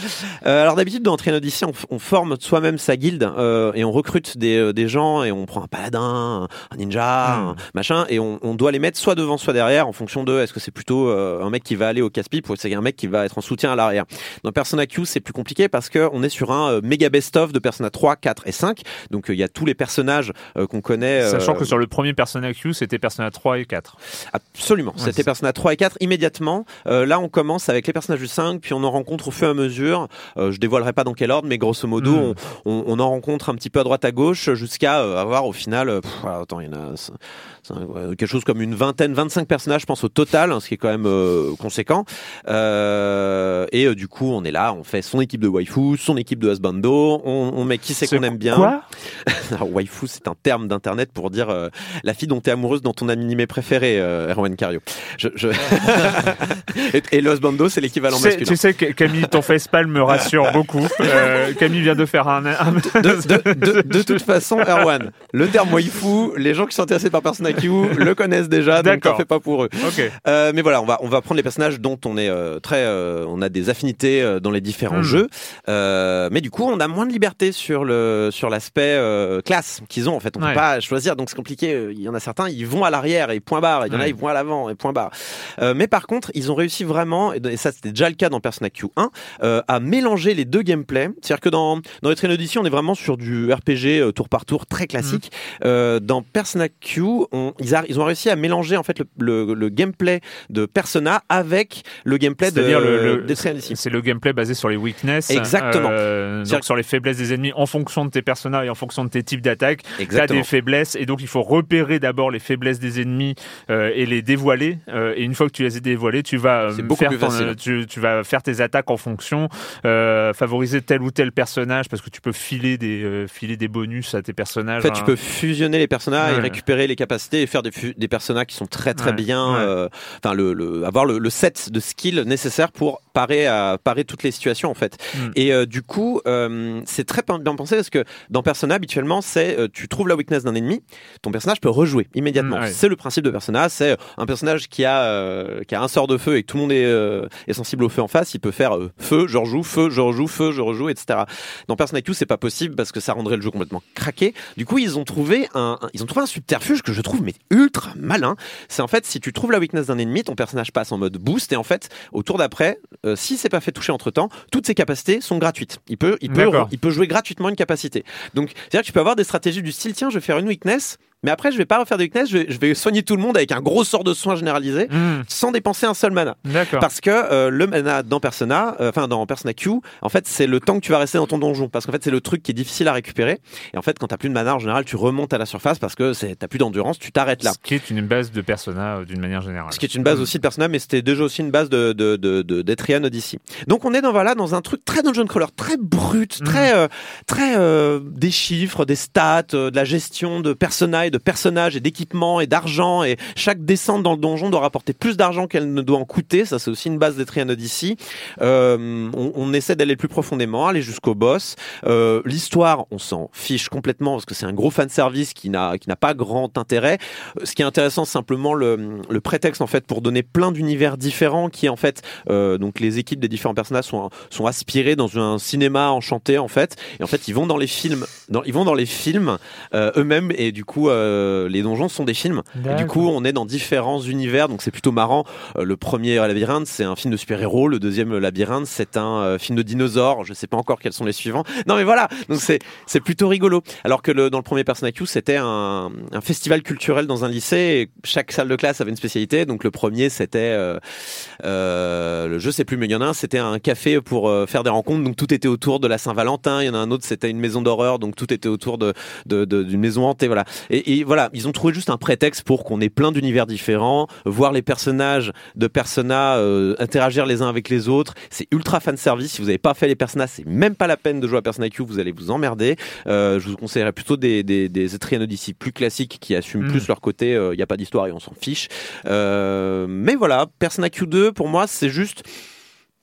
Euh, alors d'habitude dans Train Odyssey, on, forme soi-même sa guilde euh, et on recrute des, euh, des gens et on prend un paladin, un ninja, Hmm. un machin et on, on doit les mettre soit devant, soit derrière en fonction de est-ce que c'est plutôt euh, un mec qui va aller au casse-pipe ou c'est un mec qui va être en soutien à l'arrière. Dans Persona Q, c'est plus compliqué parce que on est sur un méga best-of de Persona 3, 4 et 5. Donc il y a tous les personnages qu'on connaît. Sachant que sur le premier Persona Q, c'était Persona 3 et 4. Absolument. Ouais, C'était Persona 3 et 4 immédiatement. Euh, là, on commence avec les personnages du 5, puis on en rencontre au fur et à mesure. Euh, je dévoilerai pas dans quel ordre, mais grosso modo, Mm. on, on, on en rencontre un petit peu à droite à gauche jusqu'à euh, avoir au final, pff, attends, il y en a quelque chose comme une vingtaine, 25 personnages, je pense au total, hein, ce qui est quand même euh, conséquent. Euh, et euh, du coup, on est là, on fait son équipe de waifu, son équipe de husbando, on, on met qui c'est qu'on aime bien. Quoi? Alors, waifu, c'est un terme d'internet pour dire la fille dont tu es amoureuse dans ton animé préféré, Erwan Cario. Je, je... et, et le husbando, c'est l'équivalent masculin. tu sais que Camille, ton facepalm me rassure beaucoup. Camille vient de faire un. un- De, de- de- de toute façon, Erwan, le terme waifu, les gens qui sont intéressés par Persona Q le connaissent déjà, donc t'en fais pas pour eux. Euh, mais voilà, on va on va prendre les personnages dont on est euh, très, euh, on a des affinités dans les différents Hmm. jeux. Mais du coup, on a moins de liberté sur le sur l'aspect classe qu'ils ont. En fait, on Ouais. peut pas choisir, donc c'est compliqué. Il y en a certains, ils vont à l'arrière et point barre. Il y en a, ils vont à l'avant et point barre. Mais par contre, ils ont réussi vraiment, et ça c'était déjà le cas dans Persona Q1, euh, à mélanger les deux gameplays. C'est-à-dire que dans dans les Train Odyssey, on est vraiment sur du RPG tour par tour très classique. Euh, dans Persona Q, on- ils, a- ils ont réussi à mélanger en fait le, le, le gameplay de Persona avec le gameplay de le, le- c'est le gameplay basé sur les weaknesses. Exactement. euh, donc sur les faiblesses des ennemis en fonction de tes personnages et en fonction de tes types d'attaques. Tu as des faiblesses et donc il faut repérer d'abord les faiblesses des ennemis euh, et les dévoiler. euh, et une fois que tu les as dévoilées, tu vas faire plus ton- facile. tu, tu vas faire tes attaques en fonction, favoriser tel ou tel personnage parce que tu peux filer des filer des bonus à tes personnages. En fait, tu hein. peux fusionner les personnages et récupérer les capacités et faire des, personnages qui sont très très Ouais. bien. Ouais. euh, Enfin, le, le- avoir le, le set de skills nécessaire pour parer à parer toutes les situations en fait. Mm. Et euh, du coup, euh, c'est très bien pensé parce que dans Persona, habituellement, c'est tu trouves la weakness d'un ennemi, ton personnage peut rejouer immédiatement. Mm, ouais. C'est le principe de Persona. C'est un personnage qui a qui a un sort de feu et que tout le monde est, est sensible au feu en face. Il peut faire feu, je rejoue, feu, je rejoue, feu, je rejoue, etc. Dans Persona Q, c'est pas possible parce que ça rendrait le jeu complètement craqué. Du coup, ils ont trouvé un, un- ils ont trouvé un subterfuge que je trouve mais ultra malin. C'est en fait si tu trouves la weakness d'un ennemi, ton personnage passe en mode boost et en fait au tour d'après, euh, si c'est pas fait toucher entre temps, toutes ses capacités sont gratuites. Il peut, il peut, il peut jouer gratuitement une capacité. Donc c'est-à-dire que tu peux avoir des stratégies du style tiens, je vais faire une weakness. Mais après, je vais pas refaire de weakness, je vais, je vais soigner tout le monde avec un gros sort de soin généralisé, Hmm, sans dépenser un seul mana. Parce que euh, le mana dans Persona, euh, enfin dans Persona Q, en fait c'est le temps que tu vas rester dans ton donjon. Parce qu'en fait c'est le truc qui est difficile à récupérer. Et en fait quand t'as plus de mana en général, tu remontes à la surface parce que t'as plus d'endurance, tu t'arrêtes là. Ce qui est une base de Persona euh, d'une manière générale. Ce qui est une base aussi de Persona, mais c'était déjà aussi une base de de de, de d'Etrian Odyssey. Donc on est dans voilà dans un truc très dungeon crawler, très brut, très euh, très euh, des chiffres, des stats, de la gestion de Persona de personnages et d'équipements et d'argent et chaque descente dans le donjon doit rapporter plus d'argent qu'elle ne doit en coûter. Ça c'est aussi une base d'Etrian Odyssey. Euh, on, essaie d'aller plus profondément, aller jusqu'au boss. Euh, L'histoire, on s'en fiche complètement parce que c'est un gros fan service qui n'a qui n'a pas grand intérêt. Euh, Ce qui est intéressant, c'est simplement le, le prétexte en fait pour donner plein d'univers différents qui en fait euh, donc les équipes des différents personnages sont sont aspirées dans un cinéma enchanté en fait et en fait ils vont dans les films ils vont dans les films eux-mêmes et du coup euh, les donjons sont des films. Et du coup, on est dans différents univers, donc c'est plutôt marrant. Euh, le premier Labyrinthe, c'est un film de super-héros. Le deuxième Labyrinthe, c'est un euh, film de dinosaures. Je sais pas encore quels sont les suivants. Non, mais voilà. Donc c'est c'est plutôt rigolo. Alors que le, dans le premier Persona Q, c'était un, un festival culturel dans un lycée. Et chaque salle de classe avait une spécialité. Donc le premier, c'était euh, euh, le jeu, sais plus, mais il y en a un, c'était un café pour euh, faire des rencontres. Donc tout était autour de la Saint-Valentin. Il y en a un autre, c'était une maison d'horreur. Donc tout était autour de de- de- d'une maison hantée. Voilà. Et, et voilà, ils ont trouvé juste un prétexte pour qu'on ait plein d'univers différents, voir les personnages de Persona euh, interagir les uns avec les autres. C'est ultra fan service. Si vous n'avez pas fait les Persona, c'est même pas la peine de jouer à Persona Q. Vous allez vous emmerder. Euh, je vous conseillerais plutôt des des, des Etrian Odyssey plus classiques qui assument Mm. plus leur côté. Il n'y a pas d'histoire et on s'en fiche. Euh, mais voilà, Persona Q2 pour moi c'est juste.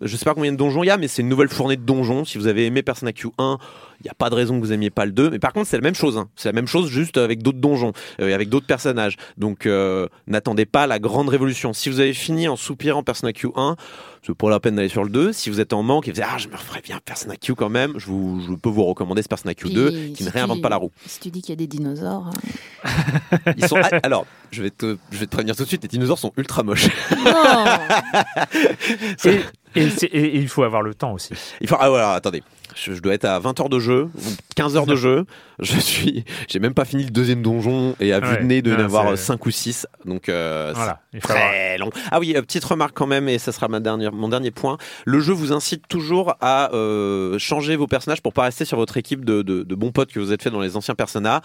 Je sais pas combien de donjons il y a, mais c'est une nouvelle fournée de donjons. Si vous avez aimé Persona Q1, il n'y a pas de raison que vous aimiez pas le 2. Mais par contre, c'est la même chose. hein. C'est la même chose, juste avec d'autres donjons, euh, et avec d'autres personnages. Donc, euh, n'attendez pas la grande révolution. Si vous avez fini en soupirant Persona Q1, c'est pas la peine d'aller sur le 2. Si vous êtes en manque et vous dites, ah, je me referais bien Persona Q quand même, je, vous, je peux vous recommander ce Persona Q2 Puis, qui ne réinvente tu- pas la roue. Si tu dis qu'il y a des dinosaures. hein. Ils sont, ah, alors, je vais, te, je vais te prévenir tout de suite, les dinosaures sont ultra moches. Non Et, il faut avoir le temps aussi. Il faut, ah voilà, attendez. Je, je dois être à 20 heures de jeu, ou 15 heures de jeu. Je suis, j'ai même pas fini le deuxième donjon et à vue Ouais. de nez de Non, avoir c'est- 5 ou 6. Donc, euh, Voilà. Très long. Ah oui, euh, petite remarque quand même, et ça sera ma dernière, mon dernier point. Le jeu vous incite toujours à euh, changer vos personnages pour pas rester sur votre équipe de, de, de bons potes que vous êtes fait dans les anciens Persona.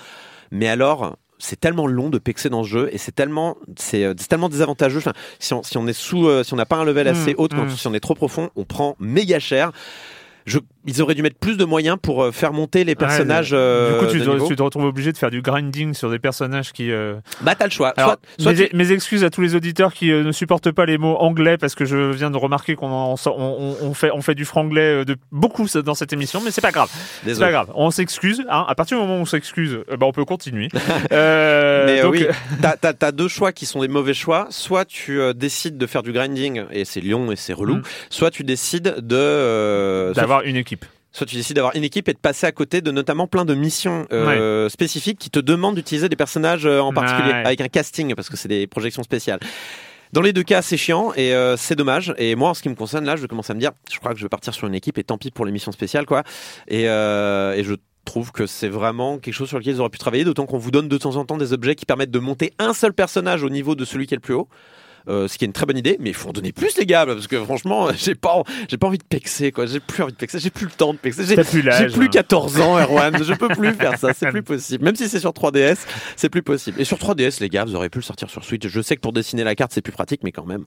Mais alors, c'est tellement long de pexer dans ce jeu et c'est tellement, c'est, euh, c'est tellement désavantageux. Enfin, si on, si on est sous, euh, si on n'a pas un level assez Mm, haut, quand- mm. si on est trop profond, on prend méga cher. Je, ils auraient dû mettre plus de moyens pour euh, faire monter les personnages. Ouais, euh, du coup, tu de te, niveau. tu te retrouves obligé de faire du grinding sur des personnages qui. euh, Bah t'as le choix. Alors, soit, soit mes, tu- mes excuses à tous les auditeurs qui euh, ne supportent pas les mots anglais parce que je viens de remarquer qu'on en sort- on, on- on fait, on fait du franglais euh, de beaucoup dans cette émission, mais c'est pas grave. C'est pas grave. On s'excuse. Hein. À partir du moment où on s'excuse, euh, bah, on peut continuer. Euh, Mais euh, donc, oui, euh, t'as, t'as deux choix qui sont des mauvais choix. Soit tu euh, décides de faire du grinding et c'est long et c'est relou. Mm. Soit tu décides de euh, d'avoir une équipe. Soit tu décides d'avoir une équipe et de passer à côté de notamment plein de missions euh, spécifiques qui te demandent d'utiliser des personnages euh, en particulier Ouais. avec un casting parce que c'est des projections spéciales. Dans les deux cas, c'est chiant et euh, c'est dommage. Et moi, en ce qui me concerne, là, je commence à me dire, je crois que je vais partir sur une équipe et tant pis pour les missions spéciales, quoi. Et, euh, et je trouve que c'est vraiment quelque chose sur lequel ils auraient pu travailler, d'autant qu'on vous donne de temps en temps des objets qui permettent de monter un seul personnage au niveau de celui qui est le plus haut. Euh, ce qui est une très bonne idée, mais il faut en donner plus les gars, parce que franchement, j'ai pas, j'ai pas envie de pexer, quoi. J'ai plus envie de pexer, j'ai plus le temps de pexer. J'ai, plus plus hein. 14 ans, Erwan. je peux plus faire ça, c'est plus possible. Même si c'est sur 3DS, c'est plus possible. Et sur 3DS, les gars, vous auriez pu le sortir sur Switch. Je sais que pour dessiner la carte, c'est plus pratique, mais quand même.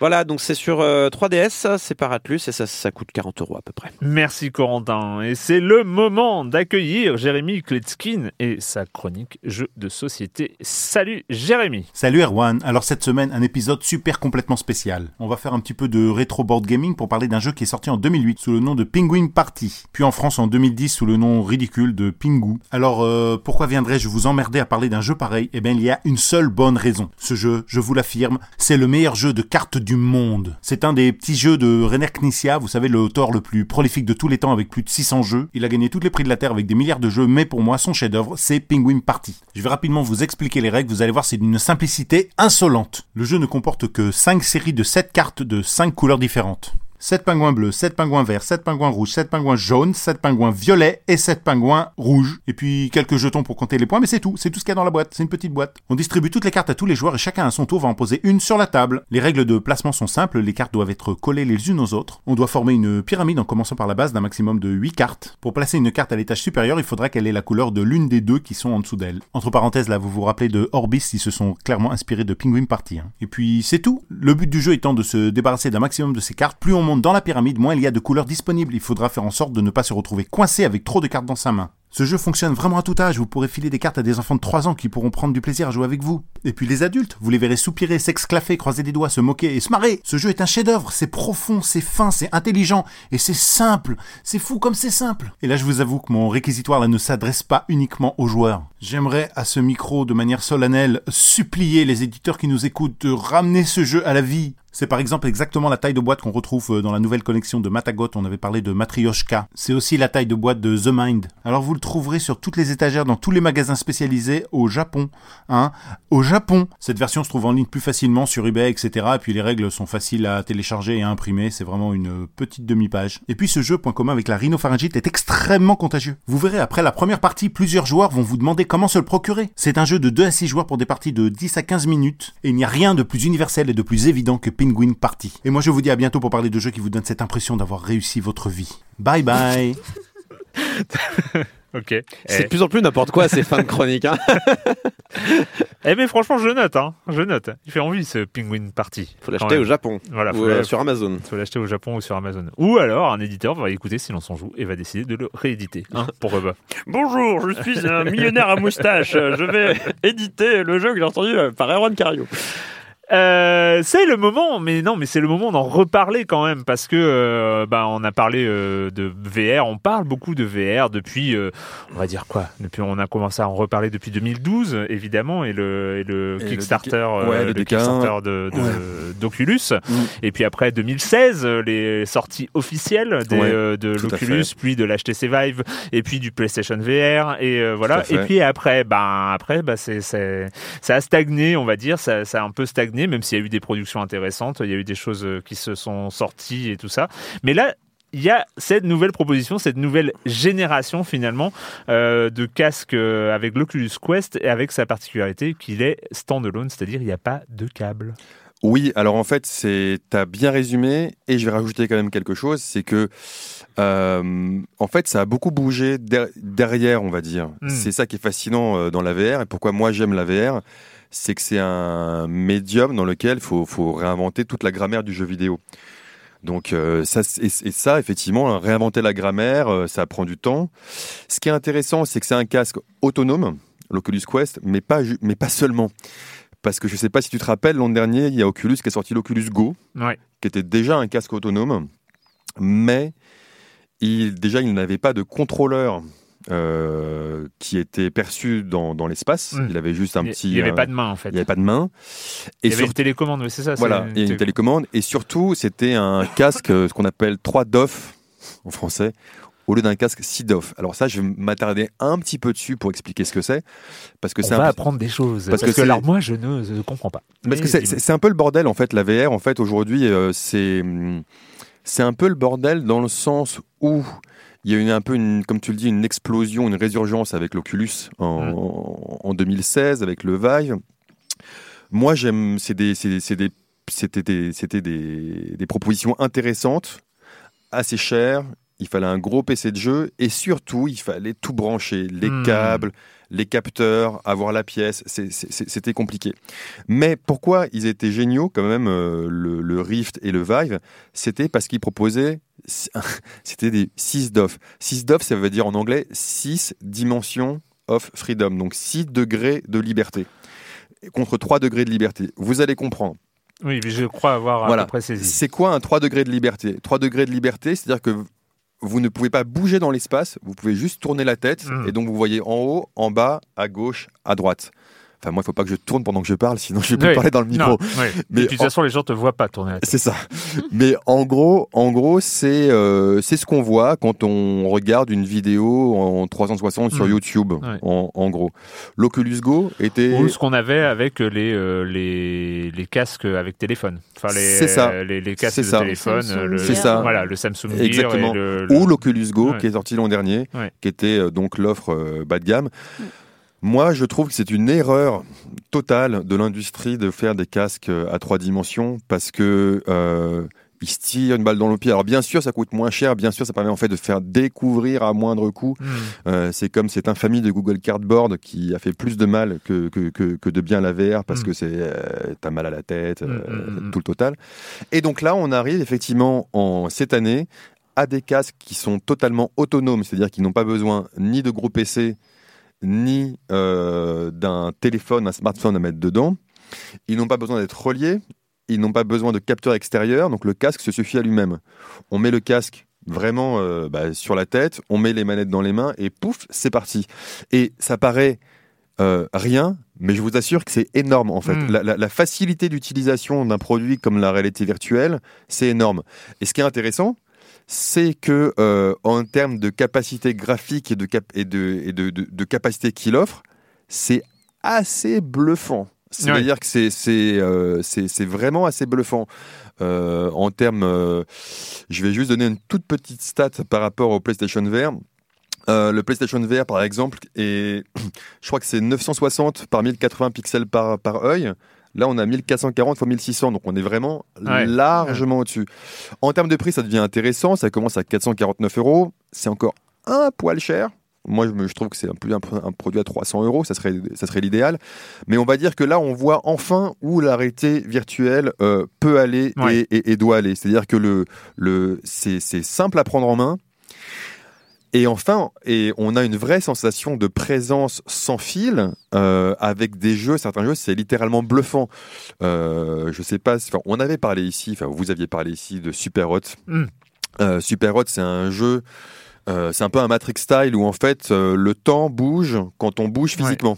Voilà, donc c'est sur euh, 3DS, c'est par Atlus, et ça, ça coûte 40 euros à peu près. Merci Corentin. Et c'est le moment d'accueillir Jérémy Kletskin et sa chronique jeux de société. Salut Jérémy. Salut Erwan, alors cette semaine un épisode super complètement spécial. On va faire un petit peu de rétro board gaming pour parler d'un jeu qui est sorti en 2008 sous le nom de Penguin Party, puis en France en 2010 sous le nom ridicule de Pingu. Alors euh, pourquoi viendrais-je vous emmerder à parler d'un jeu pareil? Eh bien il y a une seule bonne raison. Ce jeu, je vous l'affirme, c'est le meilleur jeu de cartes du monde. C'est un des petits jeux de René Knizia, vous savez l'auteur le plus prolifique de tous les temps avec plus de 600 jeux. Il a gagné tous les prix de la Terre avec des milliards de jeux, mais pour moi son chef-d'œuvre c'est Penguin Party. Je vais rapidement vous expliquer les règles, vous allez voir c'est d'une simplicité insolente. Le jeu ne comporte que 5 séries de 7 cartes de 5 couleurs différentes. 7 pingouins bleus, 7 pingouins verts, 7 pingouins rouges, 7 pingouins jaunes, 7 pingouins violets et 7 pingouins rouges. Et puis quelques jetons pour compter les points, mais c'est tout, c'est tout ce qu'il y a dans la boîte, c'est une petite boîte. On distribue toutes les cartes à tous les joueurs et chacun à son tour va en poser une sur la table. Les règles de placement sont simples, les cartes doivent être collées les unes aux autres. On doit former une pyramide en commençant par la base d'un maximum de 8 cartes. Pour placer une carte à l'étage supérieur, il faudra qu'elle ait la couleur de l'une des deux qui sont en dessous d'elle. Entre parenthèses, là, vous vous rappelez de Orbis, ils se sont clairement inspirés de Penguin Party. hein. Et puis c'est tout. Le but du jeu étant de se débarrasser d'un maximum de ces cartes, plus on dans la pyramide, moins il y a de couleurs disponibles. Il faudra faire en sorte de ne pas se retrouver coincé avec trop de cartes dans sa main. Ce jeu fonctionne vraiment à tout âge, vous pourrez filer des cartes à des enfants de 3 ans qui pourront prendre du plaisir à jouer avec vous. Et puis les adultes, vous les verrez soupirer, s'exclaffer, croiser les doigts, se moquer et se marrer. Ce jeu est un chef-d'œuvre, c'est profond, c'est fin, c'est intelligent et c'est simple. C'est fou comme c'est simple. Et là, je vous avoue que mon réquisitoire ne s'adresse pas uniquement aux joueurs. J'aimerais à ce micro, de manière solennelle, supplier les éditeurs qui nous écoutent de ramener ce jeu à la vie. C'est par exemple exactement la taille de boîte qu'on retrouve euh, dans la nouvelle collection de Matagot, on avait parlé de Matryoshka. C'est aussi la taille de boîte de The Mind. Alors vous le trouverez sur toutes les étagères dans tous les magasins spécialisés au Japon. Hein au Japon Cette version se trouve en ligne plus facilement sur eBay, etc. Et puis les règles sont faciles à télécharger et à imprimer, c'est vraiment une petite demi-page. Et puis ce jeu, point commun avec la rhinopharyngite, est extrêmement contagieux. Vous verrez, après la première partie, plusieurs joueurs vont vous demander comment se le procurer. C'est un jeu de 2 à 6 joueurs pour des parties de 10 à 15 minutes, et il n'y a rien de plus universel et de plus évident que Penguin Party. Et moi je vous dis à bientôt pour parler de jeux qui vous donnent cette impression d'avoir réussi votre vie. Bye bye Ok. C'est Eh. de plus en plus n'importe quoi ces fins de chronique. Hein. Eh mais franchement, je note, hein. Je note. Il fait envie ce Penguin Party. Faut l'acheter au Japon Voilà, ou faut euh, sur Amazon. faut l'acheter au Japon ou sur Amazon. Ou alors un éditeur va écouter Silence on joue et va décider de le rééditer. Hein, pourquoi pas Bonjour, je suis un millionnaire à moustache. Je vais éditer le jeu que j'ai entendu par Erwan Cario. Euh, c'est le moment, mais non, mais c'est le moment d'en reparler quand même parce que euh, bah on a parlé euh, de VR, on parle beaucoup de VR depuis, euh, on va dire quoi Depuis, on a commencé à en reparler depuis 2012 évidemment et le, et le Et le Kickstarter, DK, euh, ouais, le le DK1. Kickstarter de, de- d'Oculus, et puis après 2016 euh, les sorties officielles des, Ouais, de l'Oculus, puis de l'HTC Vive, et puis du PlayStation VR, et voilà. Et puis après, ben après, bah c'est c'est ça a stagné, on va dire, ça, ça a un peu stagné, même s'il y a eu des productions intéressantes, il y a eu des choses euh, qui se sont sorties et tout ça. Mais là, il y a cette nouvelle proposition, cette nouvelle génération finalement euh, de casques euh, avec l'Oculus Quest et avec sa particularité qu'il est standalone, c'est-à-dire il n'y a pas de câble. Oui, alors en fait, c'est t'as bien résumé et je vais rajouter quand même quelque chose, c'est que euh, en fait, ça a beaucoup bougé der- derrière, on va dire. Mm. C'est ça qui est fascinant dans la VR et pourquoi moi j'aime la VR, c'est que c'est un médium dans lequel faut faut réinventer toute la grammaire du jeu vidéo. Donc euh, ça et, et ça effectivement réinventer la grammaire, euh, ça prend du temps. Ce qui est intéressant, c'est que c'est un casque autonome, l'Oculus Quest, mais pas mais pas seulement. Parce que je sais pas si tu te rappelles, l'an dernier, il y a Oculus qui a sorti l'Oculus Go, Ouais. qui était déjà un casque autonome, mais il, déjà, il n'avait pas de contrôleur euh, qui était perçu dans, dans l'espace. Il avait juste un Il petit. n'y avait euh, pas de main en fait. il y avait pas de main. Il y avait sur- une télécommande, mais c'est ça. voilà, il y a une télé- télécommande. Et surtout, c'était un casque, euh, ce qu'on appelle 3 DOF en français, au lieu d'un casque 6 DOF. Alors ça, je vais m'attarder un petit peu dessus pour expliquer ce que c'est. Parce que On va un... apprendre des choses. Parce Parce, que que, alors moi, je ne je comprends pas. Parce que Mais c'est- un peu le bordel en fait, la VR en fait aujourd'hui euh, c'est hum, c'est un peu le bordel dans le sens où il y a eu un peu une comme tu le dis une explosion, une résurgence avec l'Oculus en, en 2016 avec le Vive. Moi j'aime c'est des c'est des c'était des c'était des, des propositions intéressantes, assez chères. Il fallait un gros PC de jeu et surtout il fallait tout brancher, les Hmm. câbles, les capteurs, avoir la pièce. C'était compliqué. Mais pourquoi ils étaient géniaux quand même, euh, le, le Rift et le Vive? C'était parce qu'ils proposaient, c'était des 6 DOF. 6 DOF, ça veut dire en anglais 6 dimensions of freedom, donc 6 degrés de liberté contre 3 degrés de liberté. Vous allez comprendre. Oui, mais je crois avoir Voilà. à peu près saisi. C'est quoi un 3 degrés de liberté? 3 degrés de liberté, c'est-à-dire que vous ne pouvez pas bouger dans l'espace, vous pouvez juste tourner la tête, Mm. et donc vous voyez en haut, en bas, à gauche, à droite. Enfin, moi, il faut pas que je tourne pendant que je parle, sinon je vais plus Oui. parler dans le micro. Non, oui. Mais de toute en- façon, les gens te voient pas tourner. C'est ça. Mais en gros, en gros, c'est euh, c'est ce qu'on voit quand on regarde une vidéo en 360 sur Mm. YouTube. En, en gros, l'Oculus Go était. Ou ce qu'on avait avec les, euh, les, les casques avec téléphone. Enfin, les, C'est ça. Les, les casques de ça. téléphone. C'est ça. Voilà, le Samsung Gear Exactement. et le, le- ou l'Oculus Go Ouais. qui est sorti l'an dernier, Ouais. qui était euh, donc l'offre euh, bas de gamme. Moi, je trouve que c'est une erreur totale de l'industrie de faire des casques euh, à trois dimensions parce que euh, ils se tirent une balle dans le pied. Alors bien sûr, ça coûte moins cher, bien sûr, ça permet en fait de faire découvrir à moindre coût. Hmm. Euh, c'est comme cette infamie de Google Cardboard qui a fait plus de mal que, que, que, que de bien la VR parce Mm. que c'est euh, t'as mal à la tête, Mm, euh, tout le total. Et donc là, on arrive effectivement en cette année à des casques qui sont totalement autonomes, c'est-à-dire qu'ils n'ont pas besoin ni de gros PC ni euh, d'un téléphone, un smartphone à mettre dedans. Ils n'ont pas besoin d'être reliés. Ils n'ont pas besoin de capteur extérieur. Donc le casque se suffit à lui-même. On met le casque vraiment euh, bah, sur la tête, on met les manettes dans les mains et pouf, c'est parti. Et ça paraît euh, rien, mais je vous assure que c'est énorme en fait. Mm. La, la- la facilité d'utilisation d'un produit comme la réalité virtuelle, c'est énorme. Et ce qui est intéressant, c'est que euh, en termes de capacité graphique et de, cap- et de, et de, de- de capacité qu'il offre, c'est assez bluffant. C'est-à-dire que c'est c'est euh, c'est vraiment assez bluffant Euh, en termes. euh, je vais juste donner une toute petite stat par rapport au PlayStation VR. Le PlayStation VR, par exemple, est, je crois que c'est 960 par 1080 pixels par, par œil. Là, on a 1440 x 1600, donc on est vraiment Ouais. largement au-dessus. En termes de prix, ça devient intéressant. Ça commence à 449 euros. C'est encore un poil cher. Moi, je, me- je trouve que c'est un, un, produit à 300 euros. Ça serait, ça serait l'idéal. Mais on va dire que là, on voit enfin où la réalité virtuelle euh, peut aller et- Ouais. et, et doit aller. C'est-à-dire que le, le, c'est simple à prendre en main. Et enfin, et on a une vraie sensation de présence sans fil euh, avec des jeux. Certains jeux, c'est littéralement bluffant. Euh, je sais pas. enfin, on avait parlé ici. Enfin, vous aviez parlé ici de Super Hot. Mm. Euh, Super Hot, c'est un jeu. euh, c'est un peu un Matrix style où en fait le temps bouge quand on bouge Ouais. physiquement.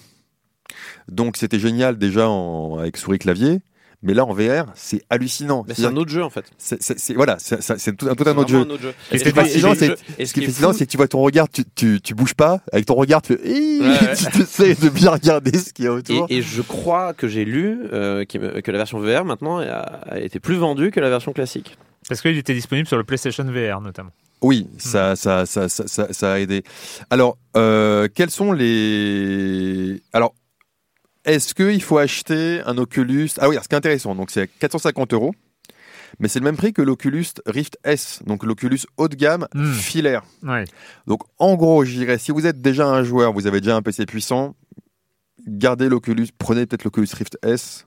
Donc c'était génial déjà en- avec souris clavier. Mais là en VR, c'est hallucinant. Mais c'est un autre jeu en fait. c'est- c'est- c'est- voilà, c'est tout, un- tout un C'est autre vraiment jeu. un autre jeu. Et Ce qui est fascinant, c'est ce qui est fascinant, fou- c'est que tu vois ton regard, tu, tu, tu bouges pas. Avec ton regard, tu, Ouais, ouais. tu essaies de bien regarder ce qu'il y a autour. Et, et je crois que j'ai lu euh, que la version VR maintenant a, a été plus vendue que la version classique. Parce qu'il était disponible sur le PlayStation VR notamment. Oui, ça, ça, ça, ça, ça, ça a aidé. Alors, euh, quels sont les. Alors, est-ce qu'il faut acheter un Oculus? Ah oui, ce qui est intéressant, donc c'est à 450 euros, mais c'est le même prix que l'Oculus Rift S, donc l'Oculus haut de gamme Hmm. filaire. Ouais. Donc, en gros, je dirais, si vous êtes déjà un joueur, vous avez déjà un PC puissant, gardez l'Oculus, prenez peut-être l'Oculus Rift S.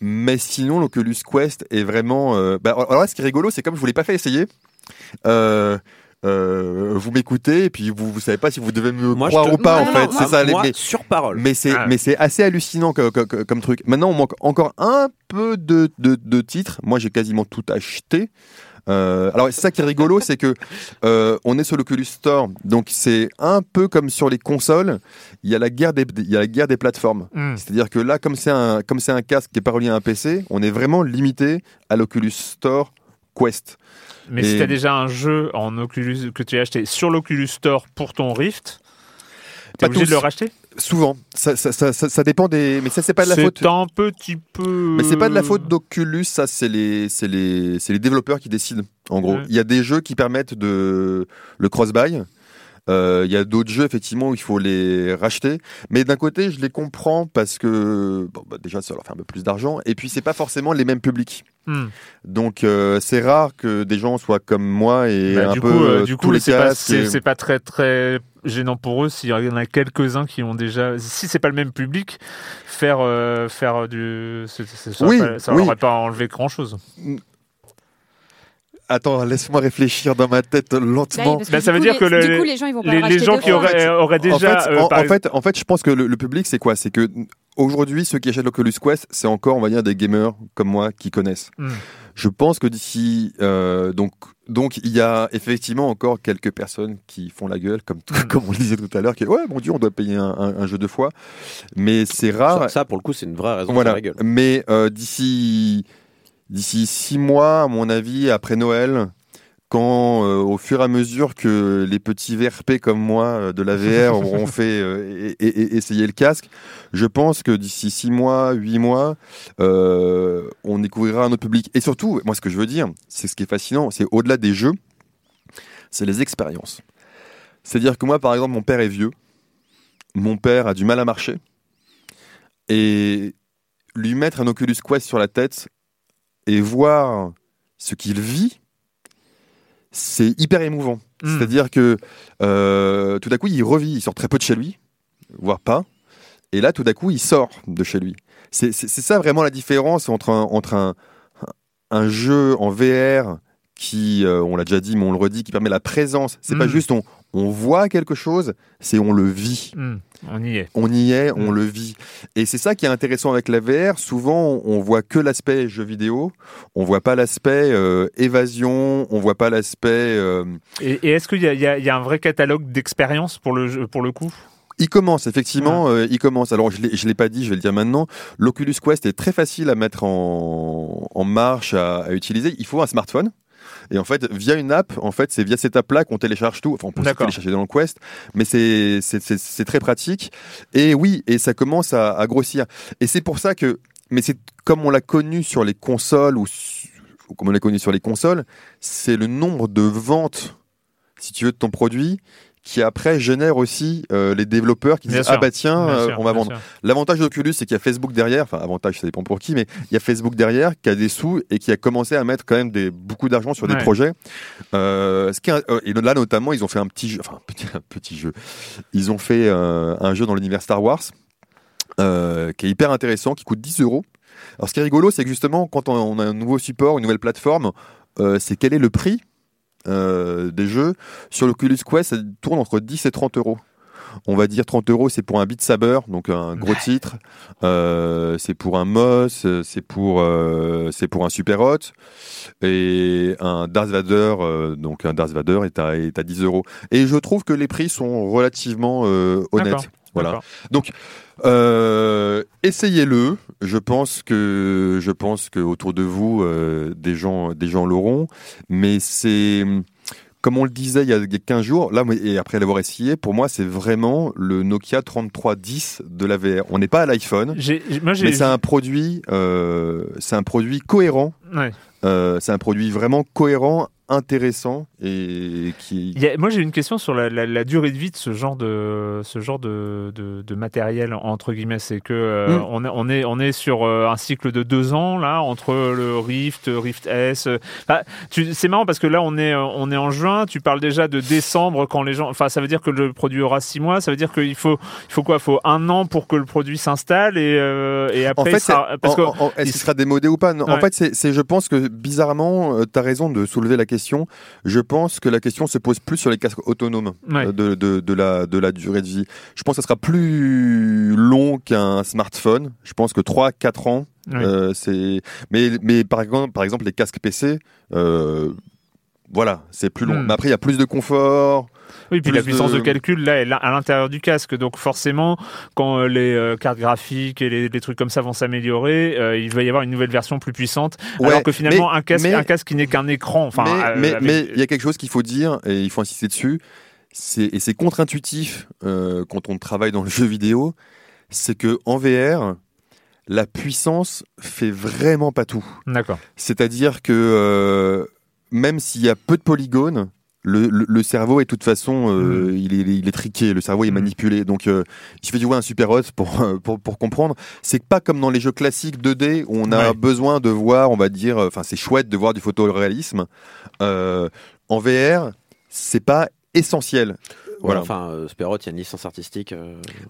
Mais sinon, l'Oculus Quest est vraiment. euh, bah, alors là, ce qui est rigolo, c'est comme je vous l'ai pas fait essayer. euh, euh, vous m'écoutez et puis vous vous savez pas si vous devez me Moi, croire te- ou pas Non, en non, fait. c'est ça les- moi, mais, sur parole. mais c'est Ah. mais c'est assez hallucinant comme, truc. Maintenant on manque encore un peu de, de, de titres. Moi j'ai quasiment tout acheté. Euh, alors c'est ça qui est rigolo c'est que euh, on est sur l'Oculus Store. Donc c'est un peu comme sur les consoles. Il y a la guerre des il y a la guerre des plateformes. Hmm. c'est-à-dire que là comme c'est un comme c'est un casque qui est pas relié à un PC on est vraiment limité à l'Oculus Store Quest Mais Et- si tu as déjà un jeu en Oculus que tu as acheté sur l'Oculus Store pour ton Rift, tu es obligé tous. de le racheter souvent ça, ça, ça, ça, ça dépend des mais ça c'est pas de la faute C'est un petit peu. Mais c'est pas de la faute d'Oculus, ça c'est les, développeurs qui décident. En gros, Ouais. il y a des jeux qui permettent de le cross-buy. Euh, Il y a d'autres jeux effectivement où il faut les racheter, mais d'un côté je les comprends parce que bon, bah, déjà ça leur fait un peu plus d'argent et puis c'est pas forcément les mêmes publics. Hmm. Donc euh, c'est rare que des gens soient comme moi et Bah, un du peu coup, euh, du tous coup, les c'est pas, et- pas très très gênant pour eux s'il y en a quelques-uns qui ont déjà. Si c'est pas le même public, faire euh, faire du, ça, Oui, ça oui. aurait pas enlevé grand chose. Attends, laisse-moi réfléchir dans ma tête lentement. Bah, ça veut coup, dire les- que le- du coup, les gens ils vont pas Les, le les gens qui auraient, auraient déjà. en fait, euh, en, fait, en fait, je pense que le, le public, c'est quoi? C'est que aujourd'hui, ceux qui achètent l'Oculus Quest, c'est encore, on va dire, des gamers comme moi qui connaissent. Hmm. Je pense que d'ici, euh, donc, donc, il y a effectivement encore quelques personnes qui font la gueule, comme, Hmm. comme on le disait tout à l'heure, qui ouais, mon Dieu, on doit payer un, un- un jeu deux fois, mais c'est rare. Ça, ça, pour le coup, c'est une vraie raison de Voilà. faire la gueule. Mais euh, d'ici d'ici six mois, à mon avis, après Noël, quand euh, au fur et à mesure que les petits VRP comme moi euh, de la VR auront fait euh, et, et- et essayer le casque, je pense que d'ici six mois, huit mois, euh, on découvrira un autre public. Et surtout, moi, ce que je veux dire, c'est ce qui est fascinant, c'est au-delà des jeux, c'est les expériences. C'est-à-dire que moi, par exemple, mon père est vieux, mon père a du mal à marcher, et lui mettre un Oculus Quest sur la tête et voir ce qu'il vit, c'est hyper émouvant. Mm. C'est-à-dire que euh, tout à coup, il revit, il sort très peu de chez lui, voire pas, et là, tout à coup, il sort de chez lui. C'est ça vraiment la différence entre un, entre un, un jeu en VR qui, euh, on l'a déjà dit, mais on le redit, qui permet la présence. C'est pas Mm. juste on, on voit quelque chose, c'est on le vit. Hmm, on y est. On y est, on Mm. le vit. Et c'est ça qui est intéressant avec la VR. Souvent, on voit que l'aspect jeu vidéo. On voit pas l'aspect euh, évasion. On voit pas l'aspect. euh, Et, et est-ce qu'il y, y a il y a un vrai catalogue d'expériences pour le, pour le coup? Il commence, effectivement, euh, il commence. Alors, je ne l'ai pas dit, je vais le dire maintenant. L'Oculus Quest est très facile à mettre en, en marche, à, à utiliser. Il faut un smartphone. Et en fait, via une app, en fait, c'est via cette app-là qu'on télécharge tout. Enfin, on peut télécharger dans le Quest, mais c'est c'est- très pratique. Et oui, et ça commence à, à grossir. Et c'est pour ça que, mais c'est comme on l'a connu sur les consoles ou, ou comme on l'a connu sur les consoles, c'est le nombre de ventes, si tu veux, de ton produit qui après génère aussi euh, les développeurs qui Bien disent sûr. ah bah tiens euh, sûr, on va vendre. l'avantage d'Oculus c'est qu'il y a Facebook derrière. Enfin avantage ça dépend pour qui mais il y a Facebook derrière qui a des sous et qui a commencé à mettre quand même des beaucoup d'argent sur des projets. Euh, ce qui et là notamment ils ont fait un petit jeu enfin un petit, un petit jeu. Ils ont fait un jeu dans l'univers Star Wars qui est hyper intéressant qui coûte 10 euros. Alors ce qui est rigolo c'est que justement quand on, on a un nouveau support une nouvelle plateforme c'est quel est le prix euh, des jeux. Sur l'Oculus Quest, ça tourne entre 10 et 30 euros. On va dire 30 euros, c'est pour un Beat Saber, donc un gros titre. Euh, c'est pour un Moss, c'est pour, euh, c'est pour un Super Hot. Et un Darth Vader, euh, donc un Darth Vader est à, est à 10 euros. Et je trouve que les prix sont relativement honnêtes. Voilà. Donc, euh, essayez-le. Je pense que je pense que autour de vous, euh, des gens, des gens l'auront. Mais c'est comme on le disait il y a il y a 15 jours, là, et après l'avoir essayé, pour moi, c'est vraiment le Nokia 3310 de la VR. On n'est pas à l'iPhone, mais c'est un produit, euh, c'est un produit cohérent. Ouais. Euh, c'est un produit vraiment cohérent, intéressant et qui. Il y a- moi, j'ai une question sur la, la- la durée de vie de ce genre de, ce genre de, de, de matériel, entre guillemets. C'est que euh, Mm. on, est, on, est, on est sur euh, un cycle de deux ans, là, entre le Rift, Rift S. euh, enfin, tu- c'est marrant parce que là, on est, on est en juin, tu parles déjà de décembre quand les gens. Enfin, ça veut dire que le produit aura six mois, ça veut dire qu'il faut, il faut quoi? Il faut un an pour que le produit s'installe et, euh, et après, En fait, sera- parce que. en- en- est-ce il qu'il sera démodé ou pas? Non, En fait, c'est, c'est- je pense que bizarrement, tu as raison de soulever la question. Je pense que la question se pose plus sur les casques autonomes Ouais. euh, de, de, de la, de la durée de vie. Je pense que ça sera plus long qu'un smartphone. Je pense que 3-4 ans, Ouais. euh, c'est. Mais, mais par, exemple, par exemple, les casques PC, euh, voilà, c'est plus long. Hmm. Mais après, il y a plus de confort. Oui, puis la puissance de... de calcul, là, est là, à l'intérieur du casque. Donc forcément, quand euh, les euh, cartes graphiques et les, les trucs comme ça vont s'améliorer, euh, il va y avoir une nouvelle version plus puissante. Ouais, alors que finalement, mais- un, casque, mais- un casque qui n'est qu'un écran. Enfin, mais euh, avec- il y a quelque chose qu'il faut dire et il faut insister dessus. Et c'est contre-intuitif euh, quand on travaille dans le jeu vidéo, c'est que en VR, la puissance fait vraiment pas tout. D'accord. C'est-à-dire que même s'il y a peu de polygones, le, le- le cerveau est de toute façon, euh, il, est, il est triqué, le cerveau est Mm. manipulé. Donc euh, il suffit de jouer un super hot pour, euh, pour, pour comprendre. C'est pas comme dans les jeux classiques 2D où on a Ouais. besoin de voir, on va dire, euh, enfin c'est chouette de voir du photoréalisme. En VR, c'est pas essentiel. Voilà. Enfin, euh, Sperot, il y a une licence artistique.